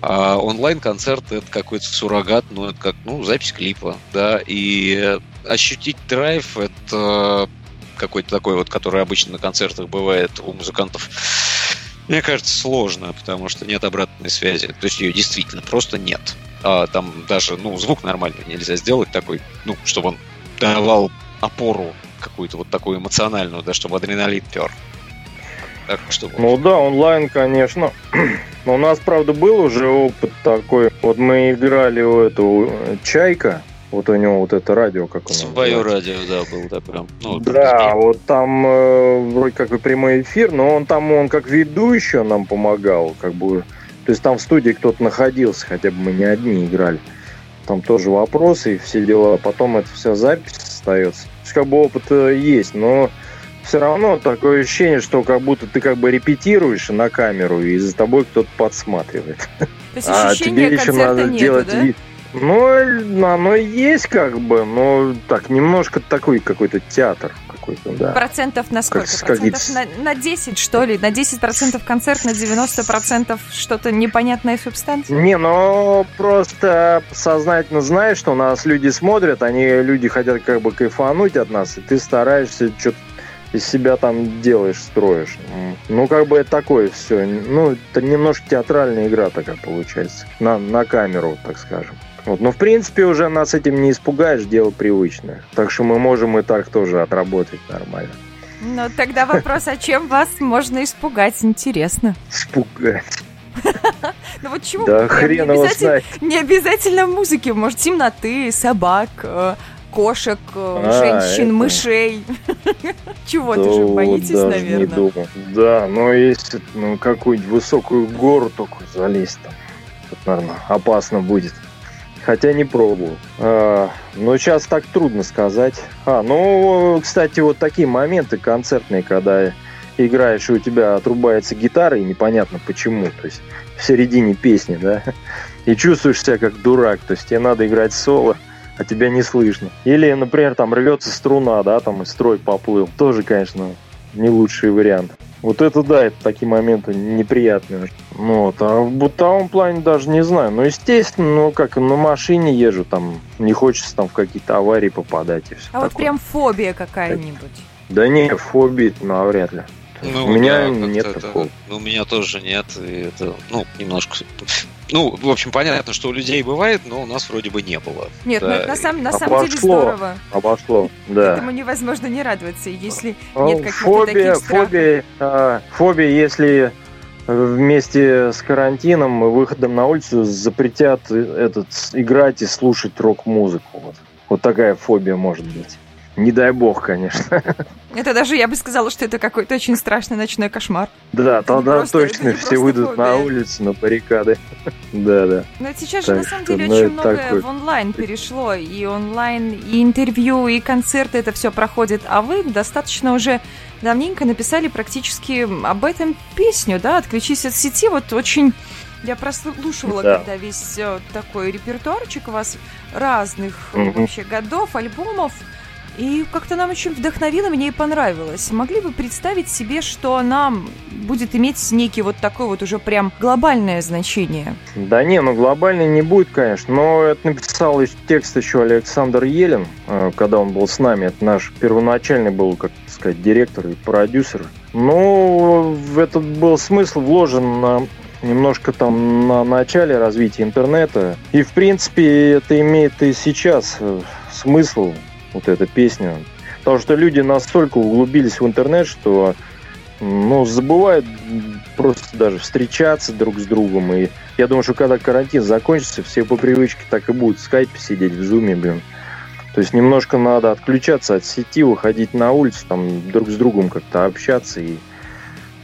А онлайн-концерт это какой-то суррогат, ну, это как, ну, запись клипа, да, и ощутить драйв это какой-то такой вот, который обычно на концертах бывает у музыкантов, мне кажется, сложно, потому что нет обратной связи. То есть ее действительно просто нет. А, там даже, ну, звук нормальный нельзя сделать такой, ну, чтобы он давал опору какую-то вот такую эмоциональную, да, чтобы адреналин пер. Так что, ну да, онлайн, конечно. Но у нас, правда, был уже опыт такой. Вот мы играли у эту э, Чайка, вот у него вот это радио, как он Свое радио, да, был, да, прям. Ну, да, вот там э, вроде как и прямой эфир, но он там, он как ведущий нам помогал, как бы. То есть там в студии кто-то находился, хотя бы мы не одни играли. Там тоже вопросы и все дела. Потом это вся запись остается есть как бы опыт э, есть, но все равно такое ощущение, что как будто ты как бы репетируешь на камеру, и за тобой кто-то подсматривает. То есть а тебе еще надо нету, делать да? вид. Ну, оно есть как бы, но так, немножко такой какой-то театр какой-то, да. Процентов на сколько? Как, процентов на, на 10, что ли? На 10 процентов концерт, на 90 процентов что-то непонятная субстанция? Не, ну просто сознательно знаешь, что нас люди смотрят, они, люди хотят как бы кайфануть от нас, и ты стараешься что-то из себя там делаешь, строишь. Ну, как бы это такое все. Ну, это немножко театральная игра такая получается. На, на камеру, так скажем. Вот. Но в принципе уже нас этим не испугаешь, дело привычное. Так что мы можем и так тоже отработать нормально. Ну тогда вопрос, а чем вас можно испугать? Интересно. Испугать. Ну вот чего? Да хрен его знает. Не обязательно музыки, может темноты, собак, э, кошек, э, а, женщин, мышей. Чего-то же боитесь, наверное. Да, но если ну, какую-нибудь высокую гору только залезть там, наверное, опасно будет. Хотя не пробовал. А, но сейчас так трудно сказать. А, ну, кстати, вот такие моменты концертные, когда играешь, и у тебя отрубается гитара, и непонятно почему. То есть в середине песни, да, и чувствуешь себя как дурак. То есть тебе надо играть соло, а тебя не слышно. Или, например, там рвется струна, да, там и строй поплыл. Тоже, конечно, не лучший вариант. Вот это да, это такие моменты неприятные. Ну, вот, а в бытовом плане даже не знаю. Ну, естественно, ну как на машине езжу, там не хочется там в какие-то аварии попадать и все. А такое. вот прям фобия какая-нибудь? Да не, фобии навряд ли. Ну, у меня нет это, такого. Ну, у меня тоже нет. И это, ну, немножко ну, в общем, понятно, что у людей бывает, но у нас вроде бы не было. Нет, да. ну, на, сам, на самом деле здорово. Обошло, да. Этому невозможно не радоваться, если а, нет каких-то фобия, таких страхов. Фобия, а, фобия, если вместе с карантином и выходом на улицу запретят этот, играть и слушать рок-музыку. Вот. вот такая фобия может быть. Не дай бог, конечно. Это даже я бы сказала, что это какой-то очень страшный ночной кошмар. Да, тогда просто, точно все выйдут фобия. на улицу, на баррикады. да, да. Но сейчас же на самом деле ну, очень многое такой... в онлайн перешло. И онлайн, и интервью, и концерты, это все проходит. А вы достаточно уже давненько написали практически об этом песню, да, «Отключись от сети». Вот очень я прослушивала, да. когда весь э, такой репертуарчик у вас разных mm-hmm. вообще годов, альбомов. И как-то нам очень вдохновило, мне и понравилось. Могли бы представить себе, что нам будет иметь некий вот такой вот уже прям глобальное значение? Да не, ну глобальный не будет, конечно. Но это написал текст еще Александр Елен, э, когда он был с нами. Это наш первоначальный был, как сказать, директор и продюсер. Ну, этот был смысл вложен на немножко там на начале развития интернета. И, в принципе, это имеет и сейчас э, смысл вот эта песня. Потому что люди настолько углубились в интернет, что ну, забывают просто даже встречаться друг с другом. И я думаю, что когда карантин закончится, все по привычке так и будут в скайпе сидеть, в зуме, блин. То есть немножко надо отключаться от сети, выходить на улицу, там друг с другом как-то общаться и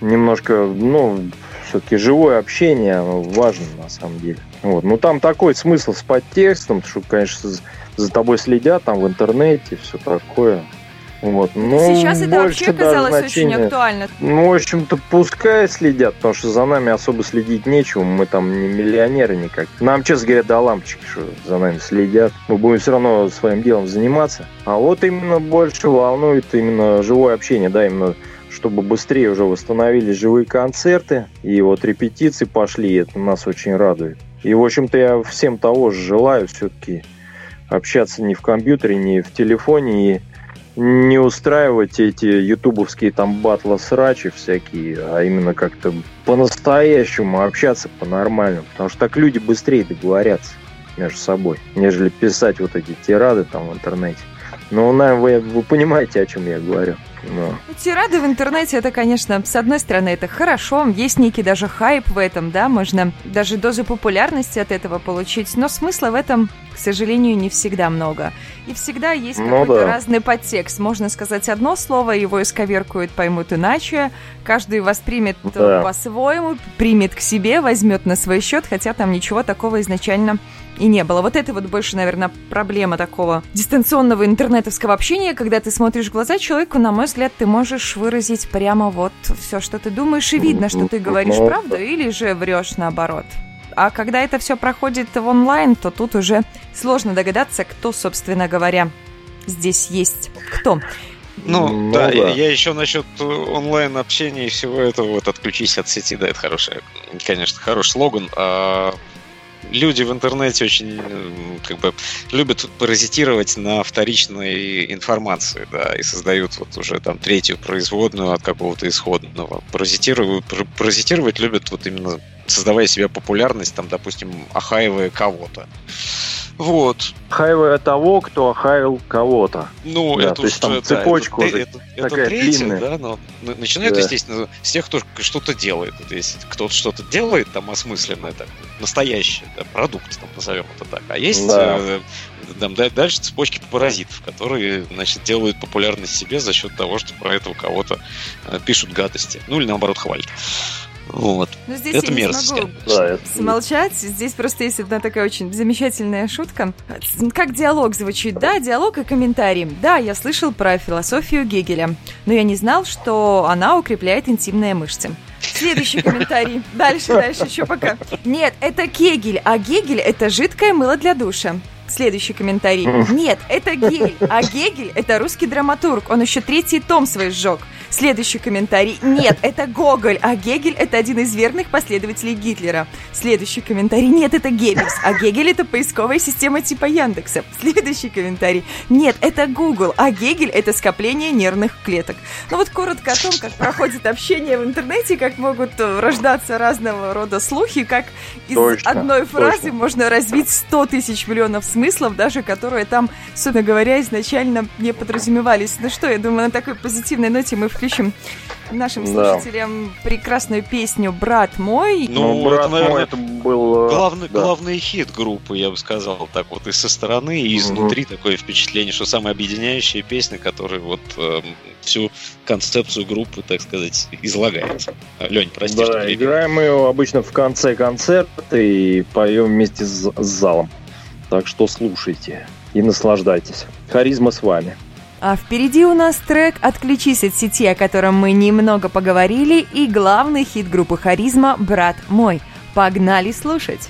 немножко, ну, все-таки живое общение важно на самом деле. Вот. Ну там такой смысл с подтекстом, что, конечно, за тобой следят там в интернете, все такое. Вот. Ну, Сейчас это вообще казалось значения. очень актуально. Ну, в общем-то, пускай следят, потому что за нами особо следить нечего. Мы там не миллионеры никак. Нам, честно говоря, до лампочки, что за нами следят. Мы будем все равно своим делом заниматься. А вот именно больше волнует именно живое общение, да, именно чтобы быстрее уже восстановились живые концерты, и вот репетиции пошли, это нас очень радует. И, в общем-то, я всем того же желаю все-таки общаться не в компьютере, не в телефоне и не устраивать эти ютубовские там батлы срачи всякие, а именно как-то по-настоящему общаться по-нормальному. Потому что так люди быстрее договорятся между собой, нежели писать вот эти тирады там в интернете. Ну, наверное, вы, вы понимаете, о чем я говорю. Но... Тирады в интернете, это, конечно, с одной стороны, это хорошо, есть некий даже хайп в этом, да, можно даже дозу популярности от этого получить, но смысла в этом, к сожалению, не всегда много. И всегда есть ну, какой-то да. разный подтекст. Можно сказать одно слово, его исковеркуют, поймут иначе, каждый воспримет да. по-своему, примет к себе, возьмет на свой счет, хотя там ничего такого изначально и не было. Вот это вот больше, наверное, проблема такого дистанционного интернетовского общения, когда ты смотришь в глаза человеку, на мой взгляд, ты можешь выразить прямо вот все, что ты думаешь, и видно, что ты говоришь правду или же врешь наоборот. А когда это все проходит в онлайн, то тут уже сложно догадаться, кто, собственно говоря, здесь есть кто. Ну, ну да, да, я еще насчет онлайн общения и всего этого, вот отключись от сети, да, это хороший, конечно, хороший слоган. А люди в интернете очень как бы любят паразитировать на вторичной информации, да, и создают вот уже там третью производную от какого-то исходного. Паразитировать, паразитировать любят вот именно создавая себе популярность, там, допустим, охаивая кого-то. Вот. Хайвая того, кто охаил кого-то. Ну, да, это то есть там цепочку да, это, это, такая это третья, длинная. да, но начинает, да. естественно, с тех, кто что-то делает. То есть кто-то что-то делает, там осмысленное, так, настоящий да, продукт, там, назовем это так. А есть да. э, там, дальше цепочки паразитов, которые, значит, делают популярность себе за счет того, что про этого кого-то э, пишут гадости. Ну, или наоборот, хвалят. Вот. Но ну, здесь это я мерзость. Не смогу да, смолчать. Здесь просто есть одна такая очень замечательная шутка. Как диалог звучит? Да, диалог и комментарий. Да, я слышал про философию Гегеля, но я не знал, что она укрепляет интимные мышцы. Следующий комментарий. Дальше, дальше, еще пока. Нет, это Кегель, а Гегель это жидкое мыло для душа. Следующий комментарий. Нет, это Гегель, а Гегель это русский драматург. Он еще третий том свой сжег. Следующий комментарий. Нет, это Гоголь, а Гегель – это один из верных последователей Гитлера. Следующий комментарий. Нет, это Геббельс, а Гегель – это поисковая система типа Яндекса. Следующий комментарий. Нет, это Google, а Гегель – это скопление нервных клеток. Ну вот коротко о том, как проходит общение в интернете, как могут э, рождаться разного рода слухи, как из точно, одной фразы точно. можно развить 100 тысяч миллионов смыслов, даже которые там, собственно говоря, изначально не подразумевались. Ну что, я думаю, на такой позитивной ноте мы включим нашим слушателям да. прекрасную песню «Брат мой». Ну, ну брат это, наверное, мой, это был... Э, главный, да. главный хит группы, я бы сказал, так вот и со стороны, и изнутри угу. такое впечатление, что самая объединяющая песня, которая вот э, всю концепцию группы, так сказать, излагает. Лень, прости, да, что играем мы ее обычно в конце концерта и поем вместе с, с залом. Так что слушайте и наслаждайтесь. Харизма с вами. А впереди у нас трек «Отключись от сети», о котором мы немного поговорили, и главный хит группы «Харизма» «Брат мой». Погнали слушать!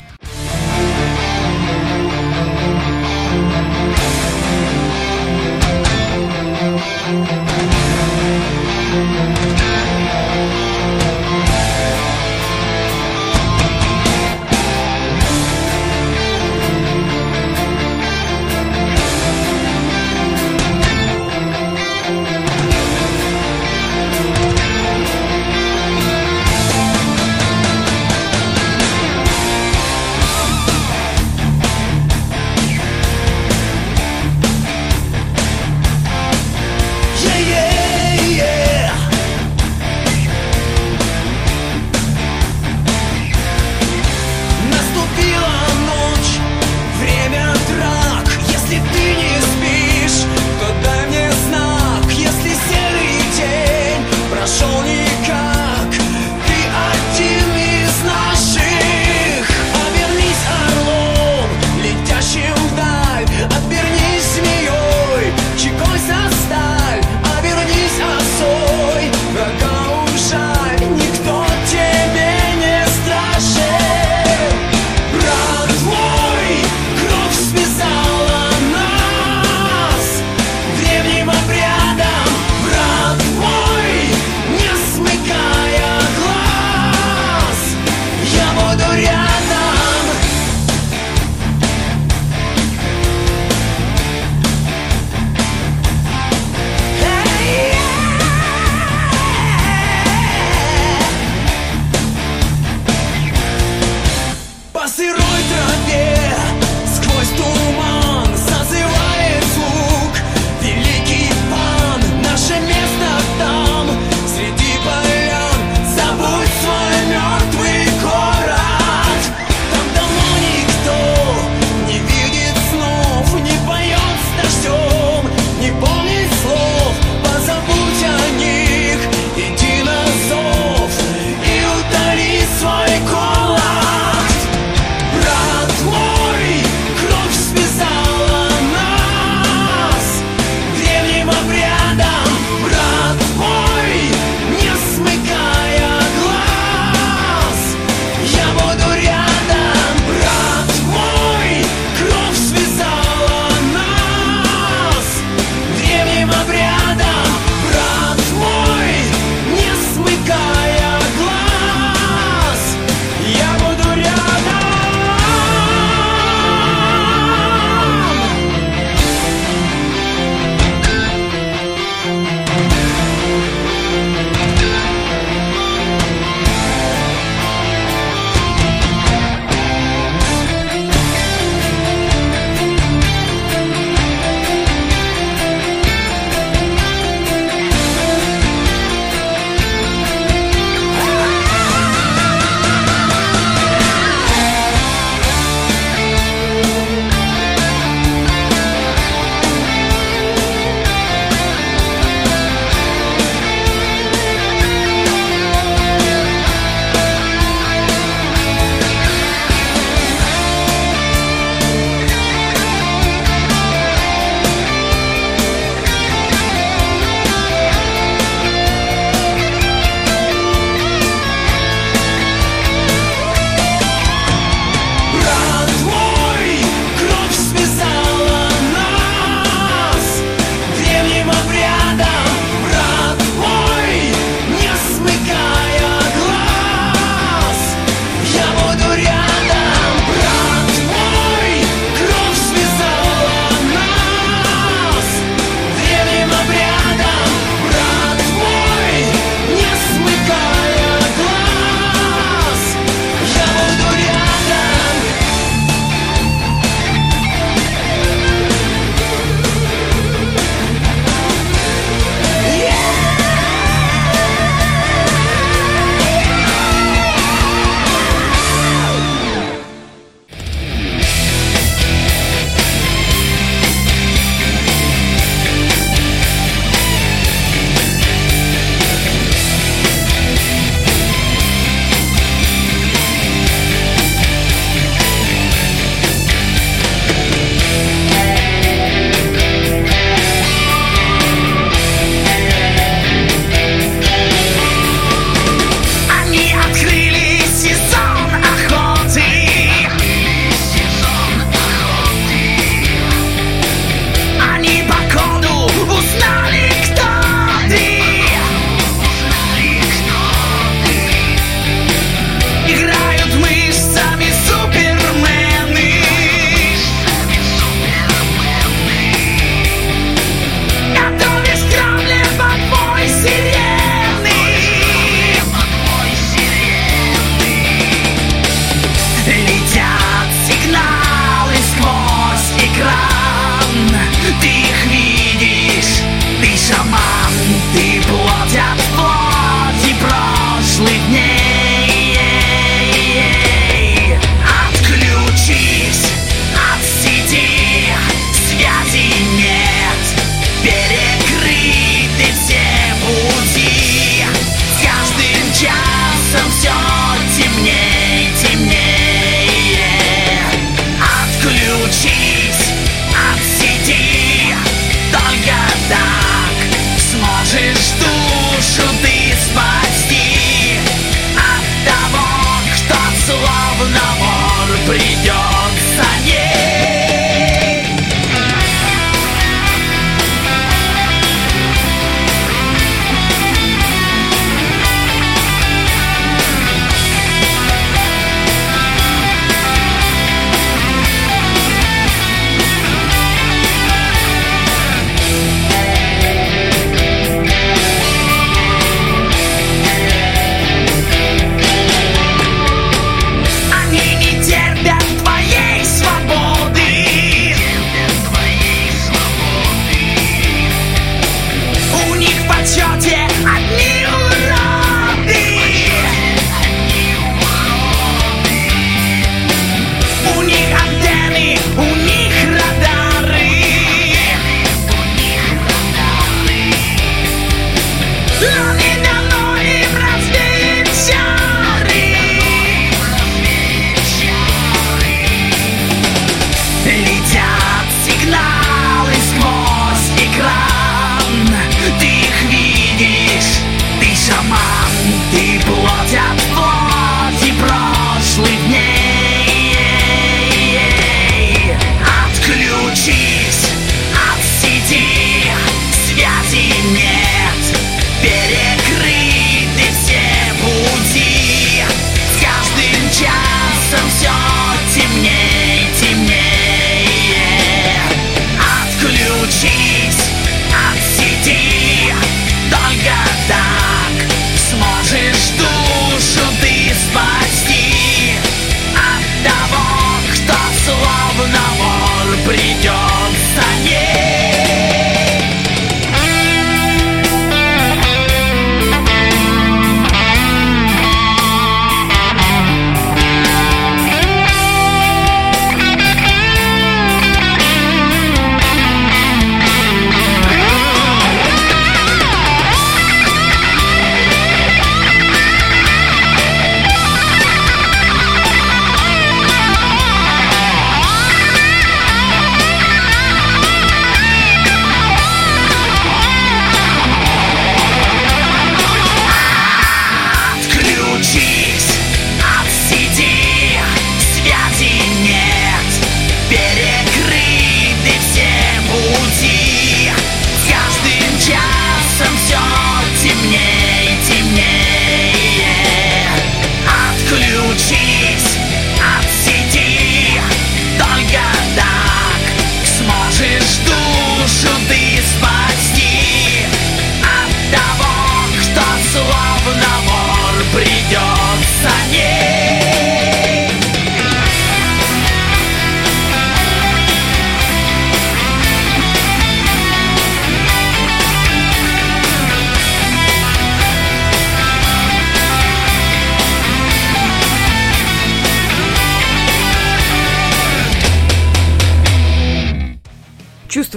Но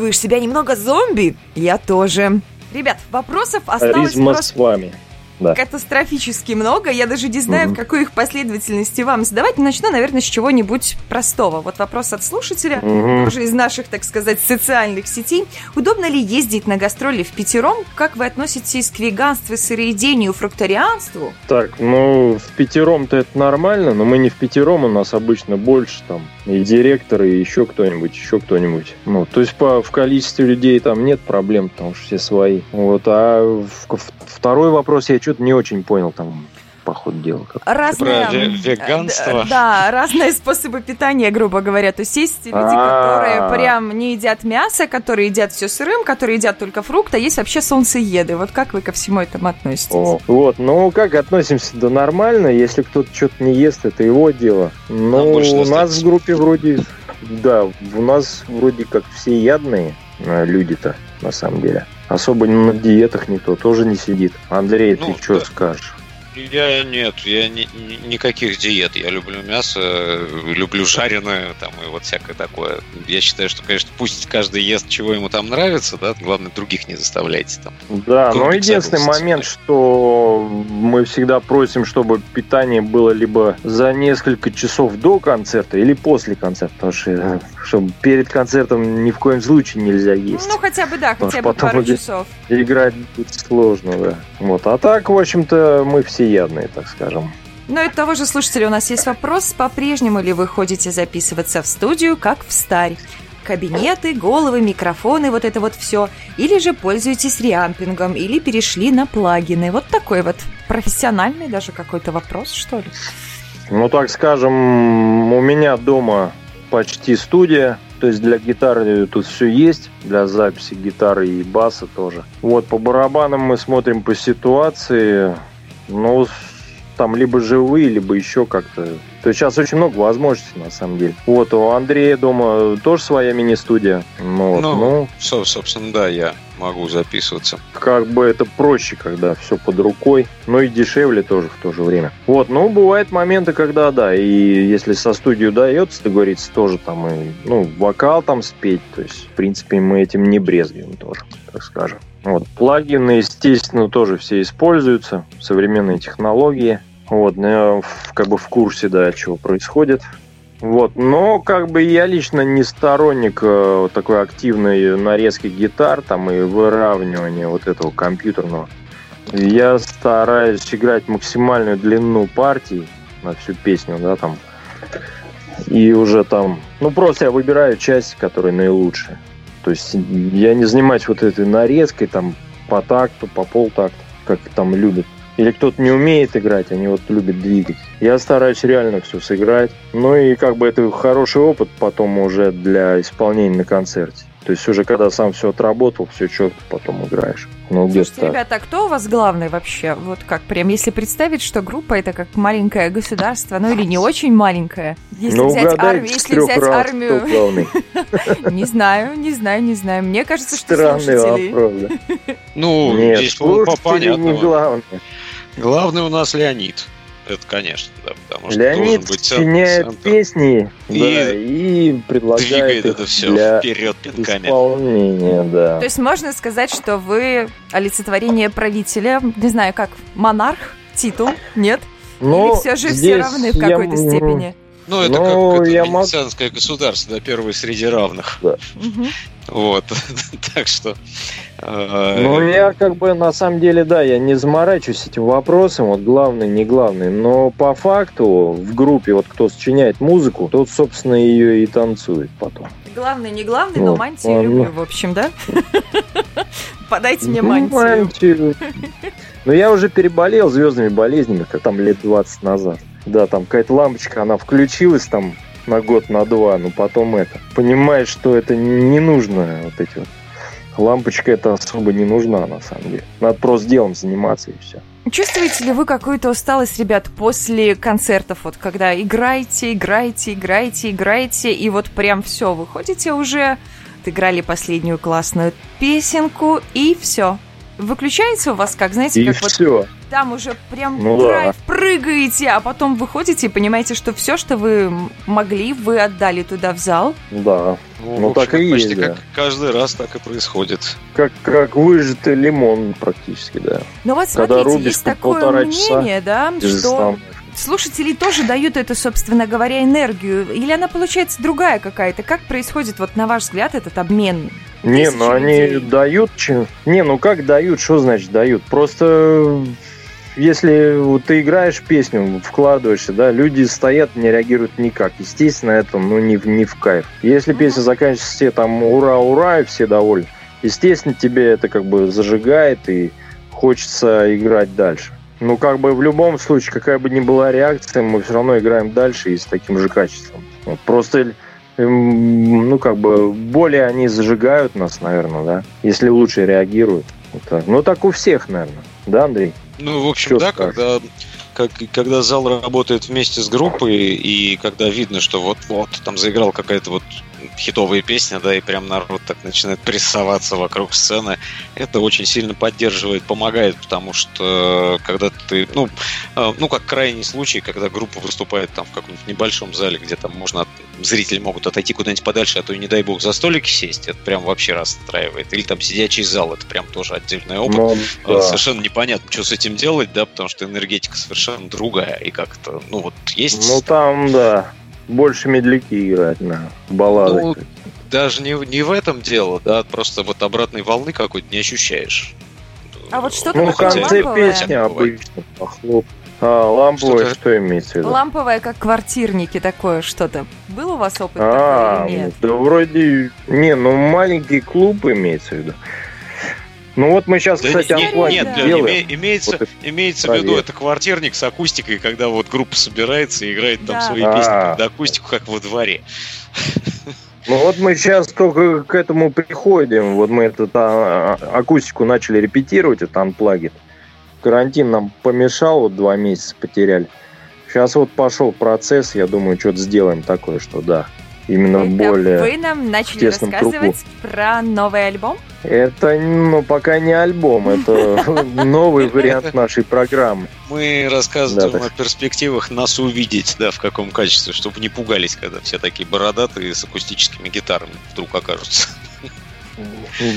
Чувствуешь себя немного зомби? Я тоже. Ребят, вопросов осталось Харизма просто с вами. Да. катастрофически много. Я даже не знаю, в какой их последовательности вам задавать. Начну, наверное, с чего-нибудь простого. Вот вопрос от слушателя, Мгм. тоже из наших, так сказать, социальных сетей. Удобно ли ездить на гастроли в пятером? Как вы относитесь к веганству, сыроедению, фрукторианству? Так, ну, в пятером-то это нормально, но мы не в пятером, у нас обычно больше там и директор, и еще кто-нибудь, еще кто-нибудь. Ну, то есть по, в количестве людей там нет проблем, потому что все свои. Вот, а в- в- второй вопрос я что-то не очень понял там по ходу дела. Как. Разное... про ве- веганство? Д- Да, разные способы питания, грубо говоря. То есть есть люди, А. которые прям не едят мясо, которые едят все сырым, которые едят только фрукты, а есть вообще солнцееды. Вот как вы ко всему этому относитесь? О, вот, ну как относимся да нормально, если кто-то что-то не ест, это его дело. Ну, у нас в группе вроде да, у нас вроде как все ядные э, люди-то, на самом деле. Особо на диетах никто тоже не сидит. Андрей, Ну, ты что да. скажешь? Я нет, я ни- ни- никаких диет. Я люблю мясо, люблю жареное, там и вот всякое такое. Я считаю, что, конечно, пусть каждый ест, чего ему там нравится, да, главное, других не заставляйте там. Да, но единственный момент, что мы всегда просим, чтобы питание было либо за несколько часов до концерта или после концерта, потому что э, чтобы перед концертом ни в коем случае нельзя есть. Ну, хотя бы, да, хотя бы потом пару часов. Играть будет сложно, да. Вот. А так, в общем-то, мы всеядные, так скажем. Но и от того же слушателя у нас есть вопрос, по-прежнему ли вы ходите записываться в студию, как в старь? Кабинеты, головы, микрофоны, вот это вот все. Или же пользуетесь реампингом, или перешли на плагины. Вот такой вот профессиональный даже какой-то вопрос, что ли. Ну, так скажем, у меня дома почти студия. То есть для гитары тут все есть, для записи гитары и баса тоже. Вот, по барабанам мы смотрим по ситуации. Ну, там либо живые, либо еще как-то. То есть сейчас очень много возможностей, на самом деле. Вот, у Андрея дома тоже своя мини-студия. Ну, вот, Ну. ну, Со- собственно, да, я могу записываться. как бы это проще, когда все под рукой, но и дешевле тоже в то же время. Вот, ну, бывают моменты, когда, да, и если со студией удается договориться, тоже там и, ну, вокал там спеть, то есть, в принципе, мы этим не брезгуем тоже, так скажем. Вот, плагины, естественно, тоже все используются, современные технологии. Вот, я как бы в курсе, да, чего происходит. Вот, но как бы я лично не сторонник э, такой активной нарезки гитар там и выравнивания вот этого компьютерного. Я стараюсь играть максимальную длину партий на всю песню, да, там. И уже там, ну просто я выбираю части, которые наилучшие. То есть я не занимаюсь вот этой нарезкой там по такту, по полтакту, как там любят. Или кто-то не умеет играть, они вот любят двигать. Я стараюсь реально все сыграть. Ну и как бы это хороший опыт потом уже для исполнения на концерте. То есть уже когда сам все отработал, все четко потом играешь. Ну где-то Слушайте, так. ребята, а кто у вас главный вообще? Вот как прям, если представить, что группа это как маленькое государство, ну или не очень маленькое. Если ну взять угадай армию, если взять раз, армию, кто главный. не знаю, не знаю, не знаю. Мне кажется, что Странный слушатели. вопрос, да? Ну, Нет, здесь понятно. Главный у нас Леонид. Это, конечно, да, потому что Леонид должен быть цен- сочиняет центр. песни И да, и предлагает Двигает их это все для вперед пинками. исполнения, да. То есть можно сказать, что вы олицетворение правителя, не знаю, как монарх, титул, нет? Но Или все же все равны в какой-то степени? Ну, это Ну, как это я мог- государство, да, первое среди равных. Мгм. Вот. так что... э, Ну, я как бы на самом деле, да, я не заморачиваюсь этим вопросом, вот главный, не главный, но по факту в группе, вот кто сочиняет музыку, тот, собственно, ее и танцует потом. Главный, не главный, но Вот, мантию ладно. люблю, в общем, да? Подайте мне Ну, мантию. мантию. Но я уже переболел звездными болезнями, как там лет 20 назад. Да, там какая-то лампочка, она включилась там на год, на два, но потом это. Понимаешь, что это не нужно, вот эти вот. Лампочка это особо не нужна, на самом деле. Надо просто делом заниматься и все. Чувствуете ли вы какую-то усталость, ребят, после концертов, вот когда играете, играете, играете, играете, и вот прям все, выходите уже, отыграли последнюю классную песенку, и все. Выключается у вас, как, знаете, И как вот все. там уже прям Ну да. драйв, прыгаете, а потом выходите и понимаете, что все, что вы могли, вы отдали туда в зал. Да. ну, ну, так общем, и почти есть, как да. каждый раз так и происходит. Как, как выжатый лимон практически, да. Но вот Когда смотрите, рубишь есть такое часа, мнение, да, что слушатели тоже дают эту, собственно говоря, энергию. Или она получается другая какая-то? Как происходит, вот на ваш взгляд, этот обмен? Не, ну они людей. дают... Не, ну как дают, что значит дают? Просто если вот ты играешь песню, вкладываешься, да, люди стоят, не реагируют никак. Естественно, это ну не, в- не в кайф. Если песня заканчивается все там ура, ура, и все довольны, естественно, тебе это как бы зажигает и хочется играть дальше. Ну, как бы в любом случае, какая бы ни была реакция, мы все равно играем дальше и с таким же качеством. Вот просто ну, как бы, более они зажигают нас, наверное, да, если лучше реагируют. Вот так. Ну, так у всех, наверное. Да, Андрей? Ну, в общем, Чё да, скажешь? когда, как, когда зал работает вместе с группой, и когда видно, что вот-вот там заиграл какая-то вот хитовая песня, да, и прям народ так начинает прессоваться вокруг сцены, это очень сильно поддерживает, помогает, потому что когда ты, ну, э, ну как крайний случай, когда группа выступает там в каком-нибудь небольшом зале, где там можно, зрители могут отойти куда-нибудь подальше, а то и не дай бог за столики сесть, это прям вообще расстраивает. Или там сидячий зал, это прям тоже отдельный опыт. Ну, да. Совершенно непонятно, что с этим делать, да, потому что энергетика совершенно другая, и как-то, ну вот есть... Ну там, да, больше медляки играть на баллады. Ну, даже не, не в этом дело, да, просто вот обратной волны какой-то не ощущаешь. А вот что-то Ну, в конце песни обычно похлоп. А, ламповое что, что имеется в виду? Ламповое, как квартирники такое что-то. Был у вас опыт а, такой или нет? Да вроде... Не, ну маленький клуб имеется в виду. Ну вот мы сейчас, да кстати, не, Нет, делаем. Име, имеется, вот имеется в виду, это квартирник с акустикой, когда вот группа собирается и играет там да. свои а. песни под акустику, как во дворе. Ну вот мы сейчас только к этому приходим. Вот мы эту а, акустику начали репетировать, это анплагит. Карантин нам помешал, вот два месяца потеряли. Сейчас вот пошел процесс, я думаю, что-то сделаем такое, что да, именно Это более Вы нам начали рассказывать кругу. про новый альбом? Это, ну, пока не альбом, это новый вариант нашей программы. Мы рассказываем да, о перспективах нас увидеть, да, в каком качестве, чтобы не пугались, когда все такие бородатые с акустическими гитарами вдруг окажутся.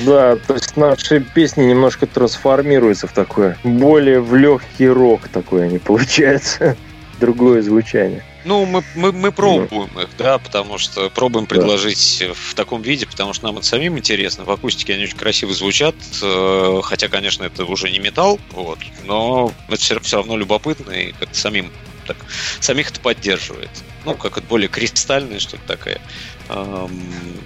Да, то есть наши песни немножко трансформируются в такое, более в легкий рок такой они получается, другое звучание. Ну, мы, мы, мы пробуем их, да, потому что пробуем предложить да. в таком виде, потому что нам это самим интересно. В акустике они очень красиво звучат, э, хотя, конечно, это уже не металл, вот, но это все, все равно любопытно и как-то самим так, самих это поддерживает. Ну, как это более кристальное что-то такое. Эм,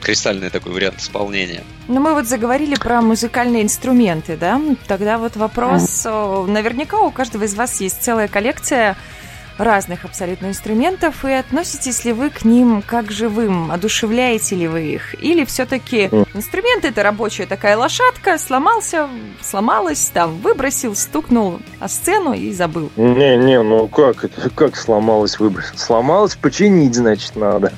кристальный такой вариант исполнения. Ну, мы вот заговорили про музыкальные инструменты, да? Тогда вот вопрос. Наверняка у каждого из вас есть целая коллекция разных абсолютно инструментов, и относитесь ли вы к ним как живым, одушевляете ли вы их? Или все-таки инструмент это рабочая такая лошадка, сломался, сломалась, там, выбросил, стукнул о сцену и забыл? Не-не, ну как это, как сломалась, выбросил? Сломалась, починить, значит, надо.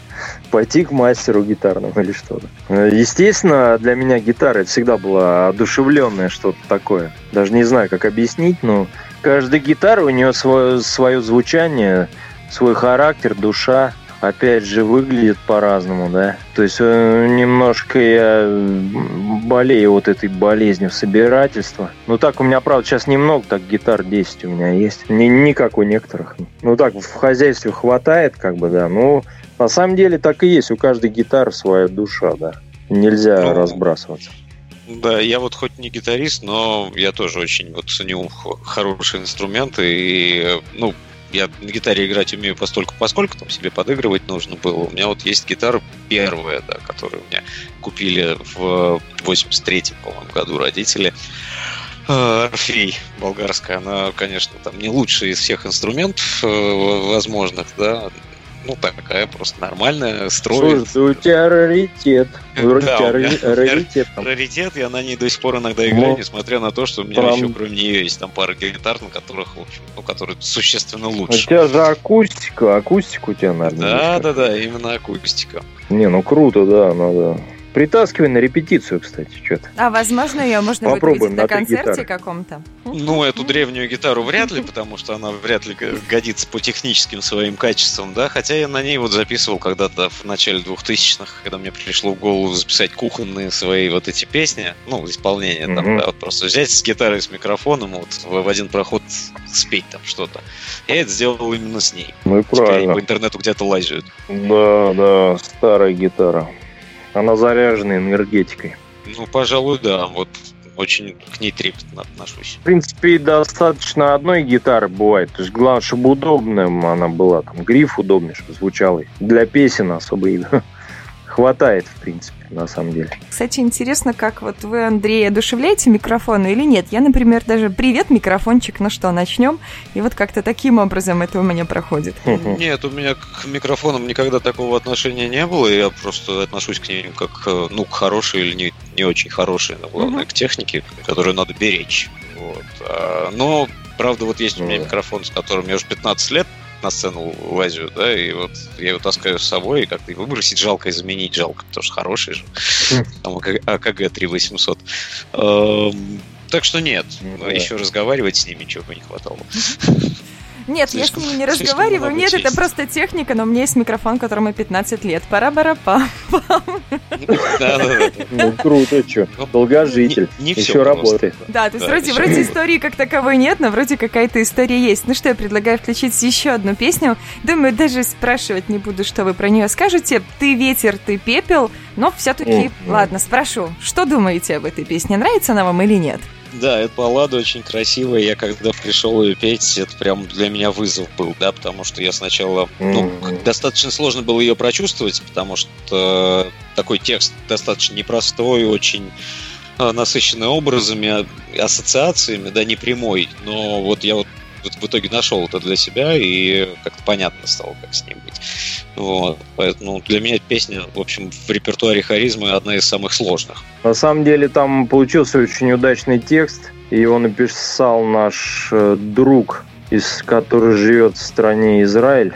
Пойти к мастеру гитарному или что-то. Естественно, для меня гитара это всегда была одушевленное что-то такое. Даже не знаю, как объяснить, но каждая гитара, у нее свое, свое звучание, свой характер, душа. Опять же, выглядит по-разному, да. То есть э, немножко я болею вот этой болезнью собирательства. Ну так, у меня, правда, сейчас немного, так гитар 10 у меня есть. Не, не как у некоторых. Ну так, в хозяйстве хватает, как бы, да. Ну, на самом деле так и есть. У каждой гитары своя душа, да. Нельзя ну, разбрасываться. Да, я вот хоть не гитарист, но я тоже очень вот ценю хорошие инструменты. И, ну, я на гитаре играть умею постольку, поскольку там себе подыгрывать нужно было. У меня вот есть гитара первая, да, которую меня купили в 83-м, по-моему, году родители. Э, Орфей болгарская, она, конечно, там не лучшая из всех инструментов э, возможных, да, ну, такая просто нормальная, строит. Слушай, у тебя раритет. Вроде да, тебя раритет. Раритет, я на ней до сих пор иногда играю, ну, несмотря на то, что у меня прям... еще кроме нее есть там пара гитар, на которых, в общем, ну, которые существенно лучше. У тебя же акустика, акустика у тебя, наверное. Да, да, да, именно акустика. Не, ну круто, да, надо Притаскивай на репетицию, кстати, что-то. А возможно, ее можно Попробуем будет на концерте каком-то? Ну, эту древнюю гитару вряд ли, потому что она вряд ли годится по техническим своим качествам, да, хотя я на ней вот записывал когда-то в начале 2000-х, когда мне пришло в голову записать кухонные свои вот эти песни, ну, исполнение там, mm-hmm. да, вот просто взять с гитарой, с микрофоном, вот в один проход спеть там что-то. Я это сделал именно с ней. Ну, правильно. по интернету где-то лазят. Да, да, старая гитара. Она заряжена энергетикой. Ну, пожалуй, да. Вот очень к ней трепетно отношусь. В принципе, достаточно одной гитары бывает. То есть главное, чтобы удобная она была. Там гриф удобный, чтобы звучал. Для песен особо хватает, в принципе на самом деле. Кстати, интересно, как вот вы, Андрей, одушевляете микрофоны или нет? Я, например, даже «Привет, микрофончик, ну что, начнем?» И вот как-то таким образом это у меня проходит. Нет, у меня к микрофонам никогда такого отношения не было, я просто отношусь к ним как, э, ну, к хорошей или не, не очень хорошей, но главное, к технике, которую надо беречь. Вот. А, но Правда, вот есть у меня Ну. микрофон, с которым я уже 15 лет на сцену лазю, да, и вот я его таскаю с собой, и как-то выбросить жалко, и заменить жалко, потому что хороший же. Хм. Там АКГ, АКГ 3800. Эм, Так что нет, Ну еще разговаривать с ними чего бы не хватало. Нет, Слишком- я с ними не разговариваю. Нет, это просто техника, но у меня есть микрофон, которому 15 лет. пара бара па Да-да-да. Ну, круто, что. Долгожитель. Не всё Еще работает. Да, то есть вроде, вроде истории как таковой нет, но вроде какая-то история есть. Ну что, я предлагаю включить еще одну песню. Думаю, даже спрашивать не буду, что вы про нее скажете. Ты ветер, ты пепел, но все-таки, ладно, спрошу, что думаете об этой песне? Нравится она вам или нет? Да, эта баллада очень красивая. Я когда пришел ее петь, это прям для меня вызов был, да, потому что я сначала, ну, достаточно сложно было ее прочувствовать, потому что такой текст достаточно непростой, очень э, насыщенный образами, а- ассоциациями, да, не прямой. Но вот я вот в итоге нашел это для себя и как-то понятно стало, как с ним быть. Вот. Поэтому для меня песня, в общем, в репертуаре харизмы одна из самых сложных. На самом деле там получился очень удачный текст. И его написал наш э, друг, из который живет в стране Израиль.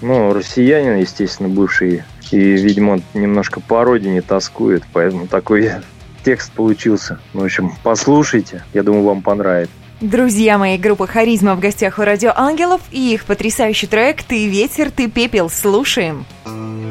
Ну, россиянин, естественно, бывший. И, видимо, немножко по родине тоскует, поэтому такой текст получился. В общем, послушайте, я думаю, вам понравится. Друзья мои, группа «Харизма» в гостях у Радио Ангелов и их потрясающий трек «Ты ветер, ты пепел». Слушаем. Say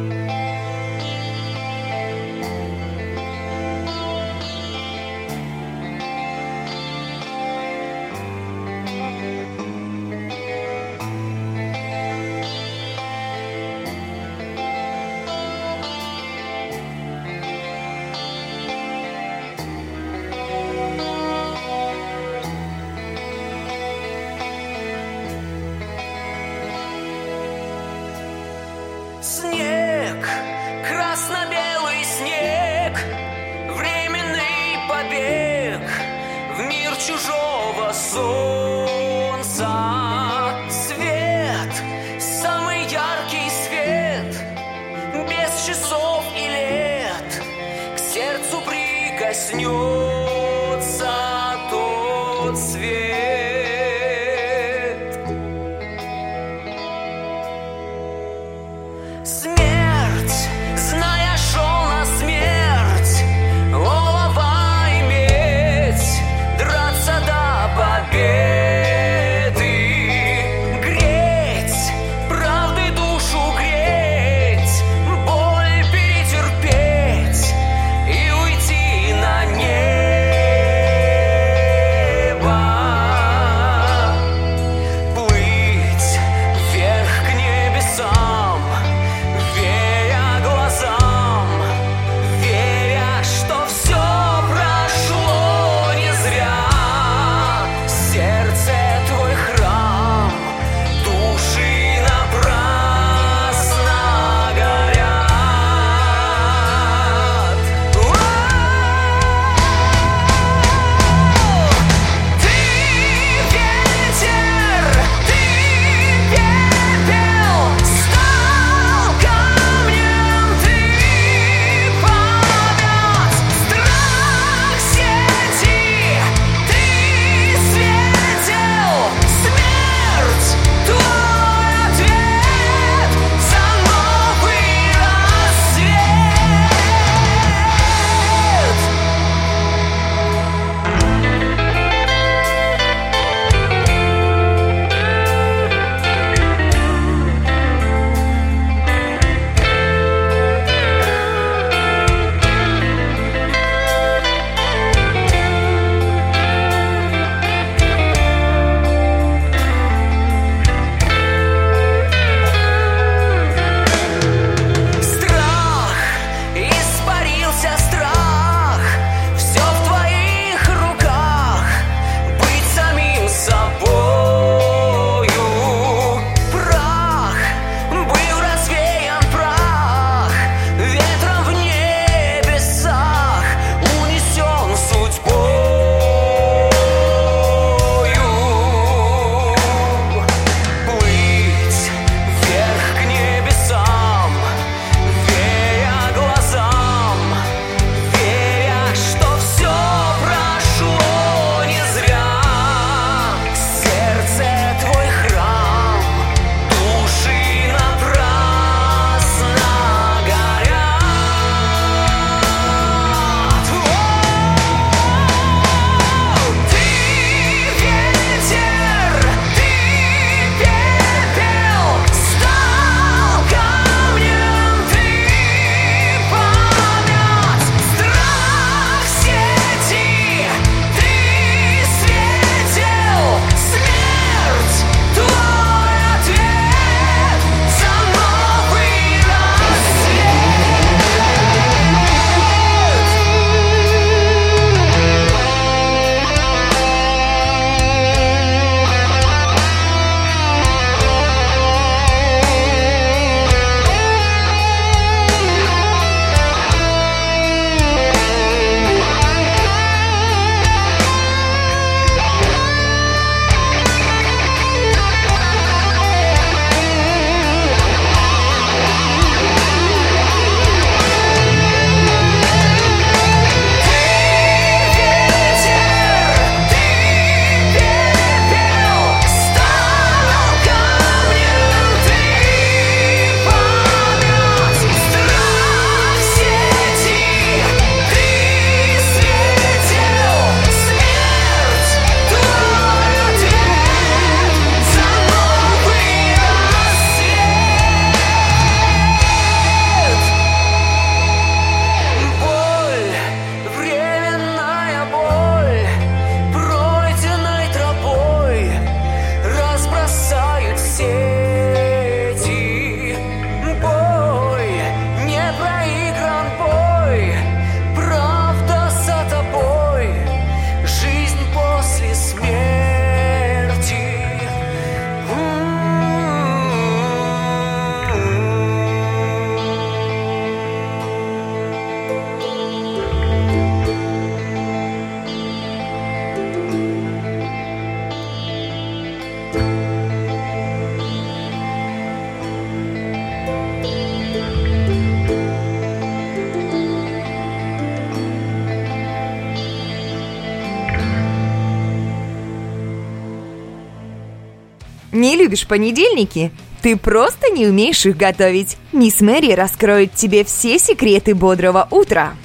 Не любишь понедельники? Ты просто не умеешь их готовить. Мисс Мэри раскроет тебе все секреты бодрого утра.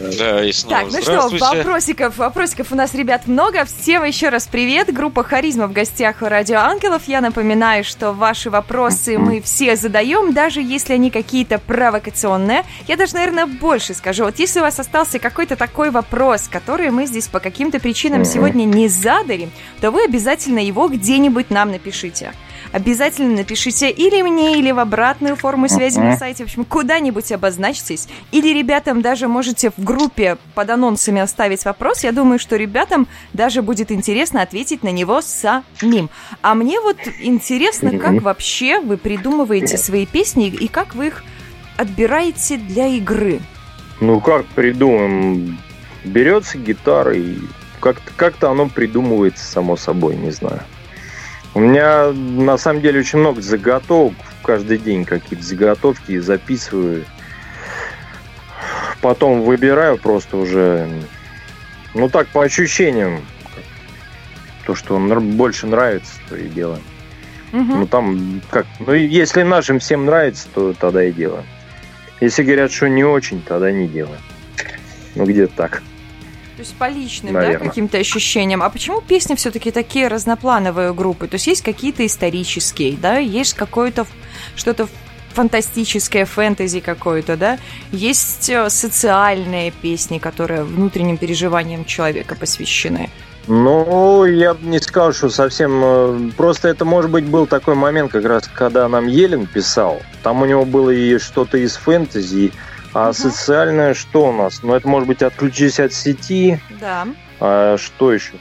Да, и снова Так, ну что, вопросиков, вопросиков у нас, ребят, много. Всем еще раз привет. Группа Харизма в гостях у Радио Ангелов. Я напоминаю, что ваши вопросы мы все задаем, даже если они какие-то провокационные. Я даже, наверное, больше скажу. Вот если у вас остался какой-то такой вопрос, который мы здесь по каким-то причинам сегодня не задали, то вы обязательно его где-нибудь нам напишите. Обязательно напишите или мне, или в обратную форму связи на сайте. В общем, куда-нибудь обозначьтесь. Или ребятам даже можете в группе под анонсами оставить вопрос. Я думаю, что ребятам даже будет интересно ответить на него самим. А мне вот интересно, как вообще вы придумываете свои песни и как вы их отбираете для игры. Ну как придумаем? Берется гитара и как-то как оно придумывается само собой, не знаю. У меня на самом деле очень много заготовок. Каждый день какие-то заготовки записываю. Потом выбираю просто уже, ну так, по ощущениям. То, что больше нравится, то и делаем. Мгм. Ну там как, ну если нашим всем нравится, то тогда и делаем. Если говорят, что не очень, тогда не делаем. Ну где-то так. То есть по личным, да, Наверно. каким-то ощущениям. А почему песни все-таки такие разноплановые группы? То есть есть какие-то исторические, да, есть какое-то что-то фантастическое, фэнтези какое-то, да, есть э, социальные песни, которые внутренним переживаниям человека посвящены. Ну, я бы не сказал, что совсем... э, Просто это, может быть, был такой момент, как раз, когда нам Елен писал. Там у него было и что-то из фэнтези, а Мгм. социальное что у нас? Ну, это, может быть, отключись от сети, Да. а что еще?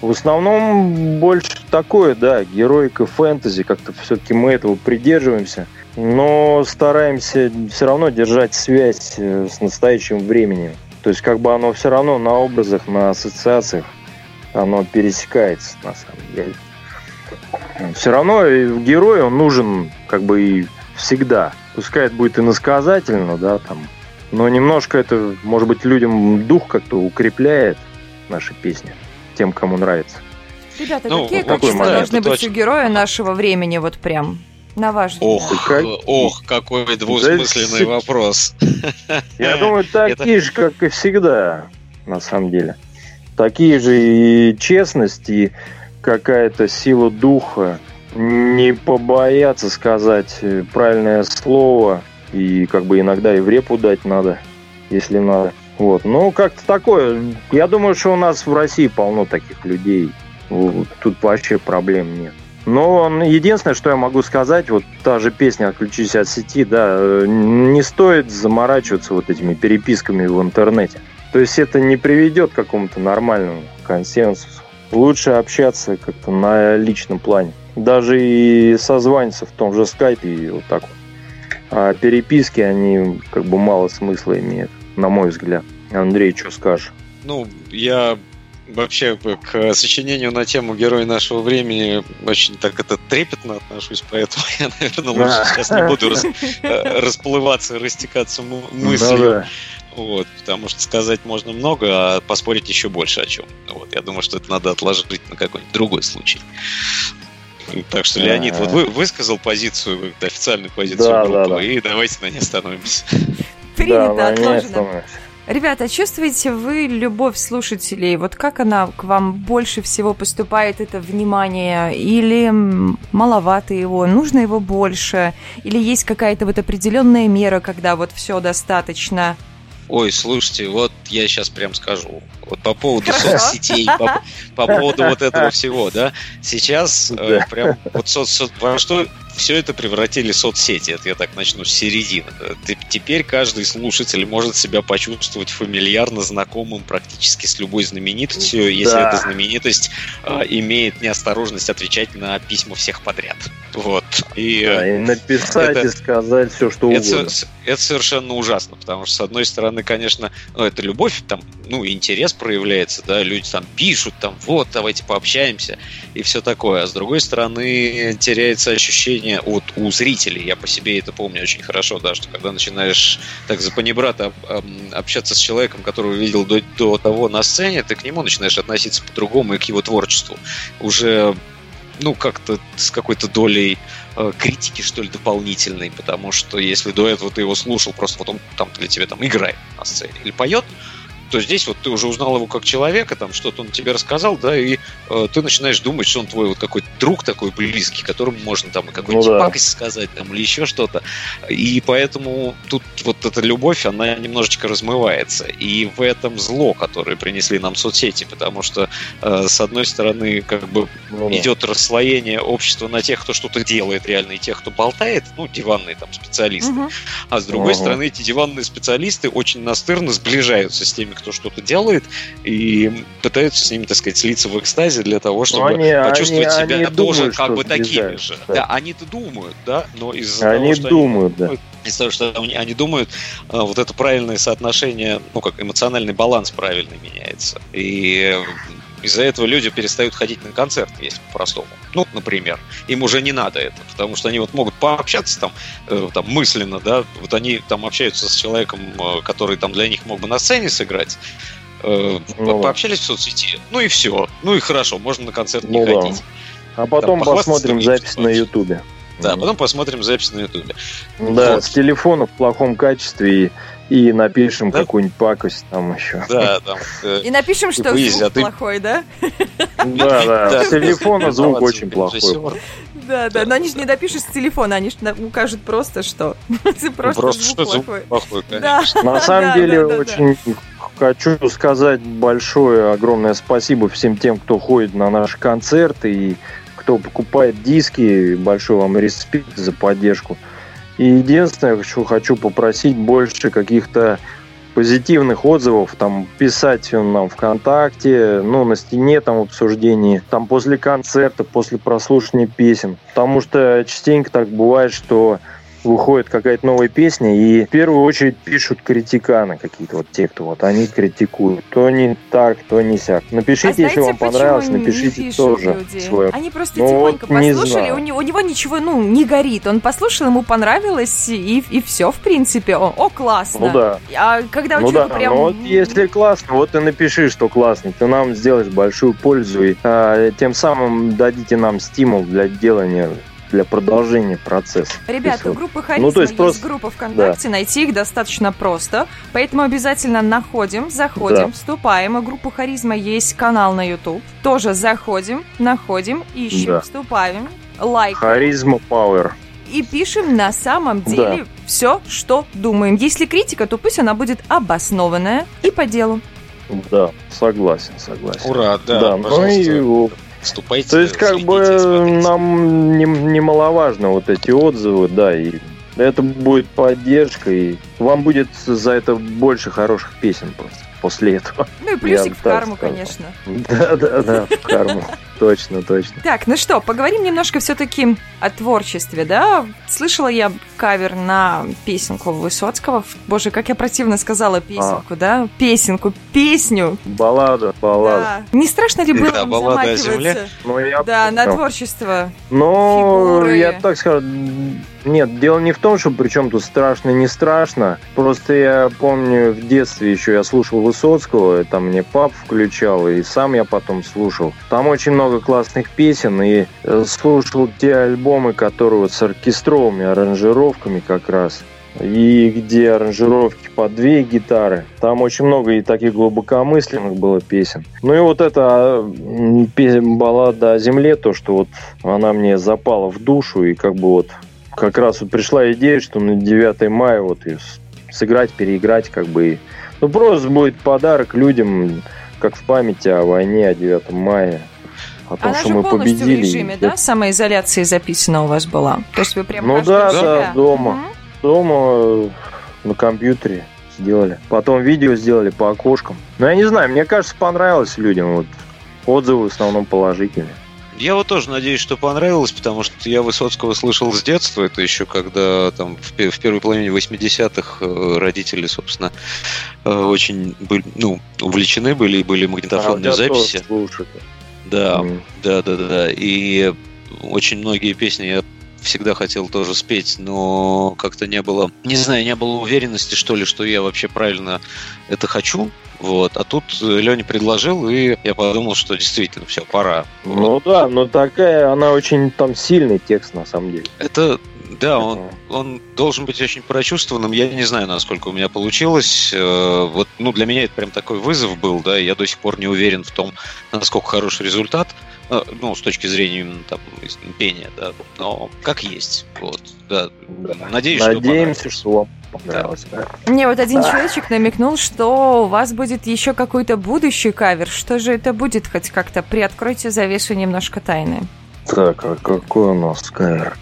В основном больше такое, да, героика фэнтези, как-то все-таки мы этого придерживаемся, но стараемся все равно держать связь э, с настоящим временем. То есть как бы оно все равно на образах, на ассоциациях, оно пересекается на самом деле. Все равно герой, он нужен как бы и всегда. Пускай это будет иносказательно, да, там, но немножко это, может быть, людям дух как-то укрепляет наши песни, тем, кому нравится. Ребята, Ну, какие качества должны это быть у точно. героя нашего времени, вот прям, на ваш взгляд? Ох, Как- ох, какой двусмысленный Да, вопрос. Я думаю, такие же, как и всегда, на самом деле. Такие же и честность, и какая-то сила духа. Не побояться сказать э, правильное слово. И как бы иногда и в репу дать надо, если надо. Вот. Ну, как-то такое. Я думаю, что у нас в России полно таких людей. Тут вообще проблем нет. Но единственное, что я могу сказать, вот та же песня «Отключись от сети», да, не стоит заморачиваться вот этими переписками в интернете. То есть это не приведет к какому-то нормальному консенсусу. Лучше общаться как-то на личном плане. Даже и созваниваться в том же скайпе и вот так вот. А переписки, они как бы мало смысла имеют, на мой взгляд. Андрей, что скажешь? Ну, я вообще к сочинению на тему героя нашего времени очень так это трепетно отношусь, поэтому я, наверное, лучше Да. сейчас не буду рас- расплываться, растекаться мыслью. да. Вот, потому что сказать можно много, а поспорить еще больше о чем. Вот, я думаю, что это надо отложить на какой-нибудь другой случай. Так что Леонид вот вы, высказал позицию, официальную позицию Да, группы, да, да. и давайте на ней остановимся. Принято, да, отложено. Ребята, чувствуете вы любовь слушателей? Вот как она к вам больше всего поступает, это внимание? Или маловато его? Нужно его больше? Или есть какая-то вот определенная мера, когда вот все достаточно? Ой, слушайте, вот я сейчас прям скажу. Вот по поводу Хорошо. соцсетей, по, по поводу вот этого всего, да. Сейчас э, прям вот соц, со- во что все это превратили соцсети. Это я так начну с середины. Э, Теперь каждый слушатель может себя почувствовать фамильярно знакомым практически с любой знаменитостью, если Да. эта знаменитость э, имеет неосторожность отвечать на письма всех подряд. Вот. И, э, Да, и написать это- и сказать все, что это, угодно. это совершенно ужасно, потому что, с одной стороны, конечно, ну, это любовь, там, ну, интерес проявляется, да, люди там пишут, там, вот, давайте пообщаемся, и все такое. А с другой стороны, теряется ощущение от, у зрителей, я по себе это помню очень хорошо, да, что когда начинаешь так за панибрата общаться с человеком, которого видел до, до того на сцене, ты к нему начинаешь относиться по-другому и к его творчеству. Уже ну, как-то с какой-то долей э, критики, что ли, дополнительной, потому что если до этого ты его слушал, просто вот он там для тебя там играет на сцене или поет, то здесь вот ты уже узнал его как человека, там что-то он тебе рассказал, да, и э, ты начинаешь думать, что он твой вот какой-то друг такой близкий, которому можно там и какую-нибудь Ну да. пакость сказать, там, или еще что-то. И поэтому тут вот эта любовь, она немножечко размывается. И в этом зло, которое принесли нам соцсети, потому что, э, с одной стороны, как бы Ну да. идет расслоение общества на тех, кто что-то делает реально, и тех, кто болтает, ну, диванные там специалисты. Мгм. А с другой Ага. стороны, эти диванные специалисты очень настырно сближаются с теми, кто что-то делает, и пытаются с ними, так сказать, слиться в экстазе для того, чтобы они- почувствовать они- себя они тоже думают, как бы такими же. да. Да, они-то думают, да, но из-за Они того, что думают, да. из-за того, что они, они думают, а, вот это правильное соотношение, ну как эмоциональный баланс правильный меняется. И э, из-за этого люди перестают ходить на концерт, если по-простому. Ну, например. Им уже не надо это, потому что они вот могут пообщаться там, э, там мысленно, да, вот они там общаются с человеком, э, который там для них мог бы на сцене сыграть, э, Ну пообщались в соцсети, ну и все, ну и хорошо, можно на концерт не Ну да. ходить. А потом похвастаться посмотрим запись на. Ютубе. Да, потом посмотрим запись на ютубе. Да, Вот. с телефона в плохом качестве и, и напишем Да? какую-нибудь пакость там еще. Да, там. э, И напишем, что звук а ты- плохой, да? Да, да, с телефона звук очень плохой. Да, да, но они же не допишут с телефона, они же укажут просто, что просто, звук что звук плохой. На самом деле очень хочу сказать большое, огромное спасибо всем тем, кто ходит на наши концерты и кто покупает диски. Большой вам респект за поддержку. И единственное, что хочу попросить больше каких-то позитивных отзывов, там писать нам ВКонтакте, ну, на стене там обсуждении, там после концерта, после прослушивания песен. Потому что частенько так бывает, что выходит какая-то новая песня, и в первую очередь пишут критиканы какие-то, вот те, кто вот они критикуют. То не так, то не сяк. Напишите, А если знаете, вам почему понравилось, напишите тоже люди? свое. Они просто Ну, тихонько вот послушали, у него, у него ничего, ну, не горит. Он послушал, ему понравилось, и, и все, в принципе. О, о, классно. Ну да. А когда Ну да, прям... но вот если классно, вот и напиши, что классно, ты нам сделаешь большую пользу и а, тем самым дадите нам стимул для делания, для продолжения процесса. Ребята, То у группы вот- Харизма ну, то есть есть просто- группа ВКонтакте, найти их достаточно просто, поэтому обязательно находим, заходим, Да. вступаем. У группы Харизма есть канал на YouTube, тоже заходим, находим, ищем, Да. вступаем, лайк Харизма Power. и пишем на самом деле все, что думаем. Если критика, то пусть она будет обоснованная и по делу. Да, согласен, согласен. Ура, да, Да, ну пожалуйста, и вступайте. то есть как бы смотрите. нам не- немаловажно вот эти отзывы, да, и это будет поддержка, и вам будет за это больше хороших песен просто после этого. Ну и плюсик Я в карму, скажу. конечно. Да, да, да, в карму. Точно, точно. Так, ну что, поговорим немножко все-таки о творчестве, да? Слышала я кавер на песенку Высоцкого. Боже, как я противно сказала песенку, да? Песенку, песню. Баллада, баллада. Да. Не страшно ли было Да, баллада о земле. Ну, я Да, на творчество. Но фигуры. я так скажу, нет, дело не в том, что причем тут страшно, не страшно. Просто я помню в детстве еще я слушал Высоцкого, и там мне пап включал, и сам я потом слушал. Там очень много классных песен, и э, слушал те альбомы, которые вот с оркестровыми аранжировками как раз. И где аранжировки по две гитары. Там очень много и таких глубокомысленных было песен. Ну и вот эта м, пе- баллада о земле, то, что вот она мне запала в душу, и как бы вот как раз вот пришла идея, что на 9 мая вот с- сыграть, переиграть, как бы. и- Ну, просто будет подарок людям, как в памяти о войне, о 9 мая. О том, Она что же мы полностью победили. в режиме, да, самоизоляции записана у вас была? То есть вы прям Ну да, да, дома. Мгм. Дома э, на компьютере сделали. Потом видео сделали по окошкам. Ну, я не знаю, мне кажется, понравилось людям. Вот отзывы в основном положительные. Я вот тоже надеюсь, что понравилось, потому что я Высоцкого слышал с детства. Это еще когда там в, в первой половине 80-х э, родители, собственно, э, очень были, ну, увлечены были и были магнитофонные А, записи. слушаю. Да, М. да, да, да. И очень многие песни я всегда хотел тоже спеть, но как-то не было, не знаю, не было уверенности, что ли, что я вообще правильно это хочу. Вот. А тут Леня предложил, и я подумал, что действительно все, пора. Ну да, но такая, она очень там сильный текст на самом деле. Это да, он, он должен быть очень прочувствованным. Я не знаю, насколько у меня получилось. Э, вот, ну, для меня это прям такой вызов был, да, я до сих пор не уверен в том, насколько хороший результат. Э, ну, с точки зрения именно там пения, да, но как есть, вот, да. да. Надеюсь, Надеемся, что вам понравилось. Да. Мне вот один а. человечек намекнул, что у вас будет еще какой-то будущий кавер. Что же это будет? Хоть как-то приоткройте завесу немножко тайны. Так, а какой у нас кавер?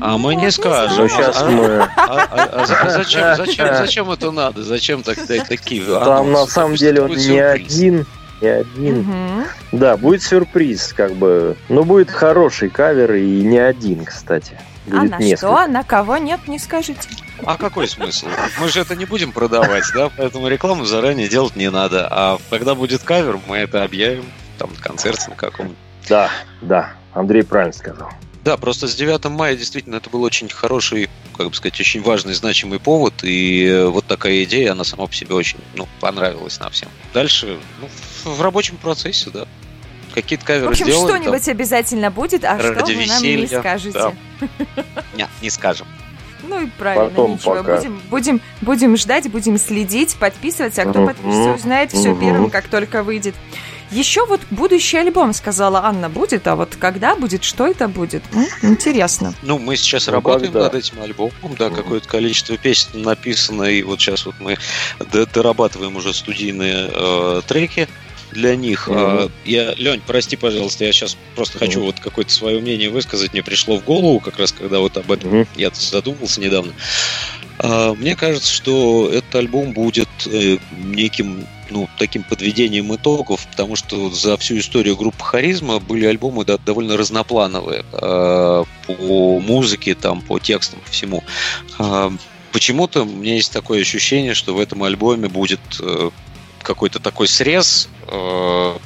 А мы не скажем. Ну, сейчас а, мы... А, а, а зачем, зачем, зачем это надо? Зачем так, такие? Там на самом деле он не один, не один. Угу. Да, будет сюрприз, как бы. Но будет хороший кавер и не один, кстати. Будет а на несколько. что? На кого нет, не скажите. А какой смысл? Мы же это не будем продавать, да? Поэтому рекламу заранее делать не надо. А когда будет кавер, мы это объявим там на концерте на каком-нибудь. Да, да. Андрей правильно сказал. Да, просто с 9 мая действительно это был очень хороший, как бы сказать, очень важный, значимый повод, и вот такая идея, она сама по себе очень ну, понравилась нам всем. Дальше, ну, в рабочем процессе, да. Какие-то каверы В общем, что-нибудь там, обязательно будет, а что вы нам не скажете? Да. Нет, не скажем. Ну и правильно, Потом ничего. Пока. Будем, будем, будем ждать, будем следить, подписываться. А кто подпишется, узнает все первым, как только выйдет. Еще вот будущий альбом, сказала Анна, будет, а вот когда будет, что это будет? М? Интересно. Ну, мы сейчас ну, работаем когда? над этим альбомом, да, какое-то количество песен написано, и вот сейчас вот мы дорабатываем уже студийные э, треки для них. Mm-hmm. Я, Лень, прости, пожалуйста, я сейчас просто mm-hmm. хочу вот какое-то свое мнение высказать. Мне пришло в голову, как раз когда вот об этом mm-hmm. я задумался недавно. А, мне кажется, что этот альбом будет э, неким ну, таким подведением итогов, потому что за всю историю группы Харизма были альбомы да, довольно разноплановые э, по музыке, там, по текстам, по всему. Э, почему-то у меня есть такое ощущение, что в этом альбоме будет э, какой-то такой срез э,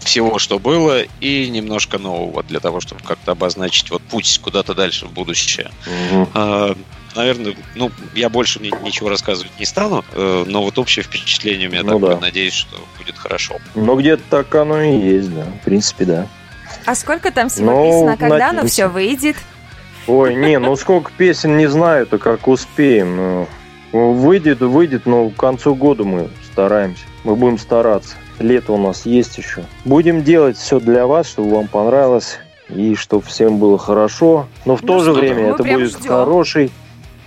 всего, что было, и немножко нового для того, чтобы как-то обозначить вот путь куда-то дальше в будущее. Угу. Э, наверное, ну, я больше ничего рассказывать не стану, э, но вот общее впечатление у меня ну, такое, да. надеюсь, что будет хорошо. Ну, где-то так оно и есть, да, в принципе, да. А сколько там всего ну, а когда оно все выйдет? Ой, не, ну сколько песен не знаю, то как успеем. Выйдет, выйдет, но к концу года мы стараемся. Мы будем стараться. Лето у нас есть еще. Будем делать все для вас, чтобы вам понравилось и чтобы всем было хорошо. Но в ну, то же время это будет ждем. хороший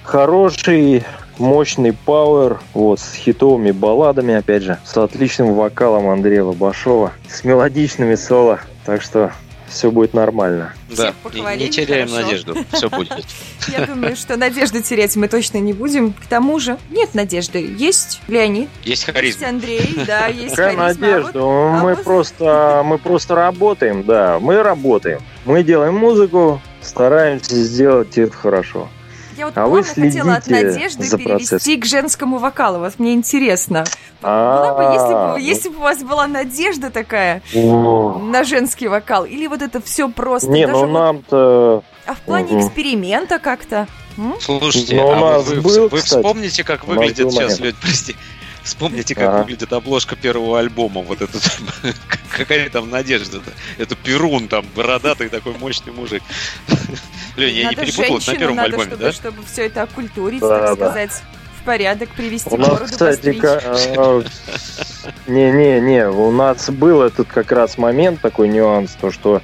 Хороший, мощный пауэр, вот, с хитовыми балладами, опять же, с отличным вокалом Андрея Лобашова, с мелодичными соло, так что все будет нормально. Да, не, теряем хорошо. надежду, все будет. Я думаю, что надежду терять мы точно не будем. К тому же, нет надежды. Есть Леонид. Есть харизма. Есть Андрей, да, есть Какая харизма. надежда? А вот, мы, а просто, мы просто работаем, да, мы работаем. Мы делаем музыку, стараемся сделать это хорошо. Я вот а вы хотела от Надежды за перевести процесс. к женскому вокалу. Вот мне интересно. Была бы, если бы, если бы у вас была надежда такая на женский вокал, или вот это все просто. Не, ну нам-то. А в плане эксперимента как-то. Слушайте, а вы, вспомните, как выглядит сейчас, Лёдь, прости. Вспомните, как выглядит обложка первого альбома. Вот этот какая там надежда-то. Это Перун, там, бородатый такой мощный мужик. Блин, я не перепутал, на первом надо, альбоме, чтобы, да? чтобы все это оккультурить, да, так да. сказать, в порядок привести у нас, кстати, а, не-не-не, у нас был этот как раз момент, такой нюанс, то, что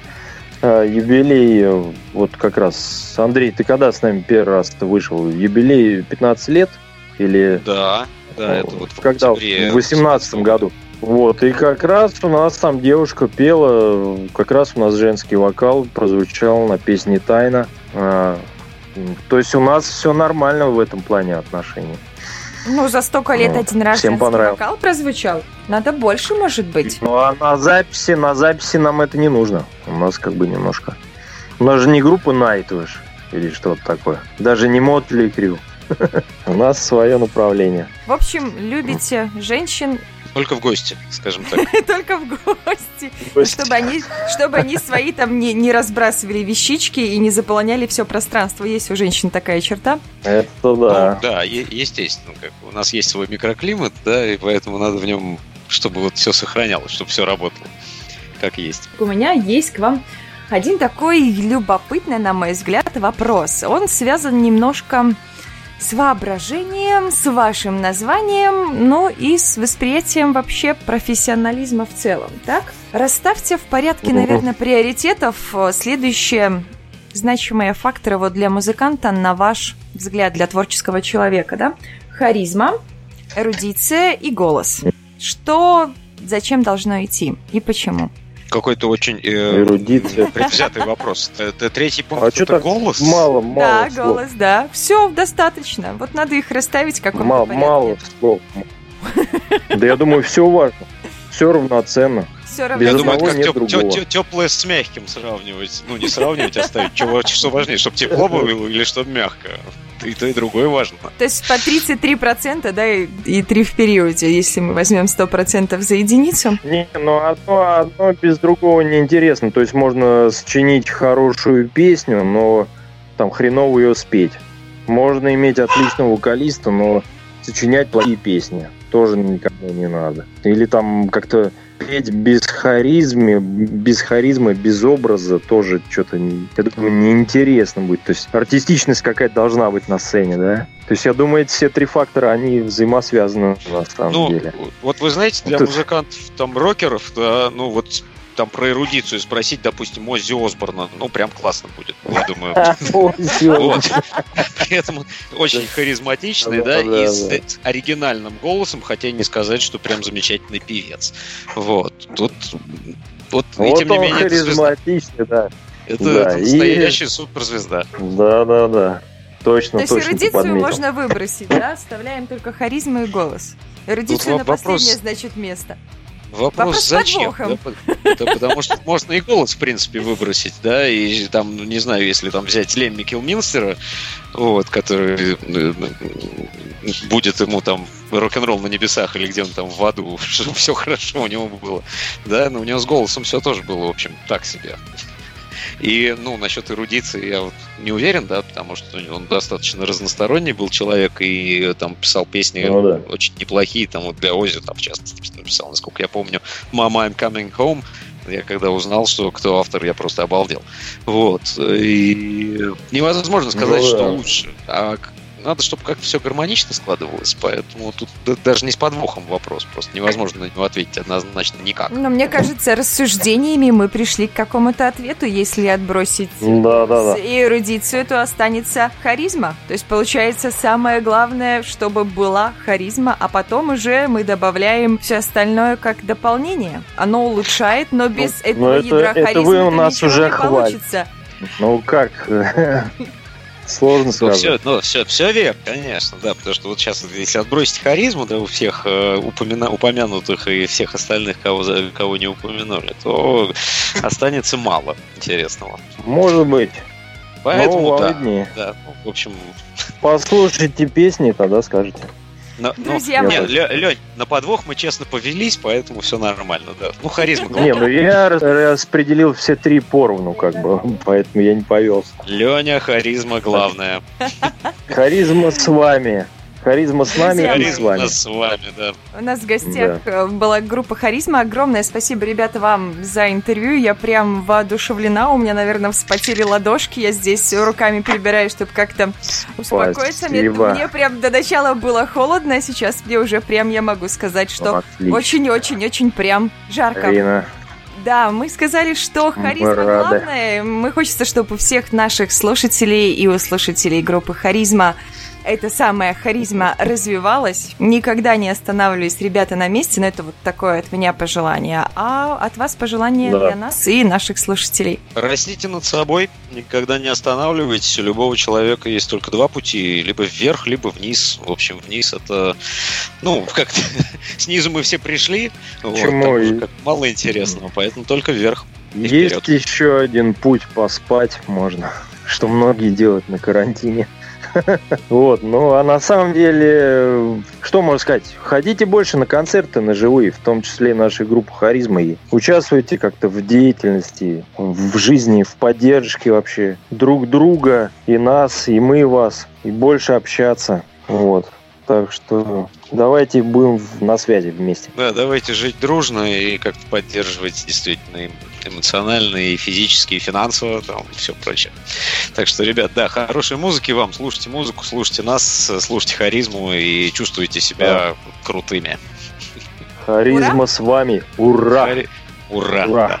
а, юбилей, вот как раз, Андрей, ты когда с нами первый раз вышел? Юбилей 15 лет? Или... Да, да, это вот в Когда? В 18 году. Вот, и как раз у нас там девушка пела, как раз у нас женский вокал прозвучал на песне «Тайна». А, то есть у нас все нормально в этом плане отношений. Ну, за столько лет ну, один раз женский вокал прозвучал. Надо больше, может быть. Ну, а на записи, на записи нам это не нужно. У нас как бы немножко... У нас же не группа Nightwish или что-то такое. Даже не Motley Crue. У нас свое направление. В общем, любите женщин Только в гости, скажем так. Только в гости. Чтобы они, чтобы они свои там не, не разбрасывали вещички и не заполоняли все пространство. Есть у женщин такая черта. Это Ну, да. да, е- естественно. Как бы у нас есть свой микроклимат, да, и поэтому надо в нем, чтобы вот все сохранялось, чтобы все работало как есть. У меня есть к вам один такой любопытный, на мой взгляд, вопрос. Он связан немножко с воображением, с вашим названием, ну и с восприятием вообще профессионализма в целом, так? Расставьте в порядке, наверное, приоритетов э, следующие значимые факторы вот для музыканта, на ваш взгляд, для творческого человека, да? Харизма, эрудиция и голос. Что, зачем должно идти и почему? Какой-то очень э, Эрудиция. предвзятый вопрос. Третий пункт А что это голос. мало, мало да, слов? голос, да. Все достаточно. Вот надо их расставить в каком-то Мало, порядке. мало слов. Да я думаю, все важно. Все равноценно. Все равно. Без Я думаю, это как теп- тё- тё- теплое с мягким сравнивать. Ну, не сравнивать, а ставить. Чего, что важнее, чтобы тепло было или чтобы мягко. И то, и другое важно. То есть по 33%, да, и, и 3 в периоде, если мы возьмем 100% за единицу. Не, но одно, одно без другого неинтересно. То есть можно сочинить хорошую песню, но там хреново ее спеть. Можно иметь отличного вокалиста, но сочинять плохие песни тоже никому не надо. Или там как-то петь без харизмы, без харизмы, без образа тоже что-то, я думаю, неинтересно будет. То есть артистичность какая-то должна быть на сцене, да? То есть я думаю, эти все три фактора, они взаимосвязаны на самом Ну, деле. вот вы знаете, для Тут- музыкантов, там, рокеров, да, ну, вот там про эрудицию спросить, допустим, Оззи Осборна, ну, прям классно будет, я думаю. При этом очень харизматичный, да, и с да. с оригинальным голосом, хотя не сказать, что прям замечательный певец. Вот. Тут вот, и Вот тем не менее, харизматичный, да. Это, Да, это и- настоящая суперзвезда. Да, да, да. Точно, То есть точно эрудицию можно выбросить, да? Оставляем только харизму и голос. Эрудицию Тут на вопрос- последнее, значит, место. Вопрос, Вопрос зачем? да, да, потому что можно и голос, в принципе, выбросить, да, и там, ну, не знаю, если там взять Лемми Килминстера, вот, который э, э, будет ему там рок-н-ролл на небесах или где он там в аду, чтобы все хорошо у него было, да, но у него с голосом все тоже было, в общем, так себе. И, ну, насчет эрудиции я вот не уверен, да, потому что он достаточно разносторонний был человек и э, там писал песни Ну да. очень неплохие, там вот для Ози там в частности написал, насколько я помню, Mama I'm Coming Home. Я когда узнал, что кто автор, я просто обалдел. Вот. И невозможно сказать, Ну что да. лучше. А надо, чтобы как-то все гармонично складывалось, поэтому тут даже не с подвохом вопрос, просто невозможно на него ответить однозначно никак. Но мне кажется, рассуждениями мы пришли к какому-то ответу, если отбросить Да, да, да. эрудицию, то останется харизма. То есть, получается, самое главное, чтобы была харизма, а потом уже мы добавляем все остальное как дополнение. Оно улучшает, но без Ну, этого это- ядра это харизмы вы у нас уже не хвалите. получится. Ну как? Сложно Ну, сказать. все, ну, все, все верно, конечно, да, потому что вот сейчас, если отбросить харизму, да, у всех э, упомина- упомянутых и всех остальных, кого, кого не упомянули, то останется мало интересного. Может быть. Поэтому, да, да, ну, в общем, Послушайте песни, тогда скажете. На- ну, Друзья мои. не, Лё- Лёнь, на подвох мы честно повелись, поэтому все нормально, да. Ну, харизма Не, ну я рас- распределил все три поровну, как бы, поэтому я не повелся. Леня, харизма главная. Харизма с вами. Харизма с нами и с Харизма вами. с вами, да. У нас в гостях э, была группа Харизма. Огромное спасибо, ребята, вам за интервью. Я прям воодушевлена. У меня, наверное, вспотели ладошки. Я здесь руками перебираю, чтобы как-то успокоиться. Мне, мне прям до начала было холодно, а сейчас мне уже прям я могу сказать, что очень-очень-очень прям жарко. Арина. Да, мы сказали, что харизма рады. главное. Мы хочется, чтобы у всех наших слушателей и у слушателей группы Харизма эта самая харизма развивалась. Никогда не останавливались ребята на месте, но это вот такое от меня пожелание. А от вас пожелание Да. для нас и наших слушателей. Растите над собой, никогда не останавливайтесь. У любого человека есть только два пути, либо вверх, либо вниз. В общем, вниз это, ну, как-то снизу мы все пришли, вот, Почему? уже как мало интересного, поэтому только вверх. И Есть вперед. еще один путь поспать можно, что многие делают на карантине. Вот, ну а на самом деле, что можно сказать? Ходите больше на концерты, на живые, в том числе и нашей группы «Харизма», и участвуйте как-то в деятельности, в жизни, в поддержке вообще друг друга, и нас, и мы вас, и больше общаться. Вот. Так что давайте будем на связи вместе. Да, давайте жить дружно и как-то поддерживать действительно эмоционально и физически, и финансово, там, и все прочее. Так что, ребят, да, хорошей музыки вам, слушайте музыку, слушайте нас, слушайте харизму и чувствуйте себя да. крутыми. Харизма Ура! с вами. Ура! Хари... Ура! Ура! Да.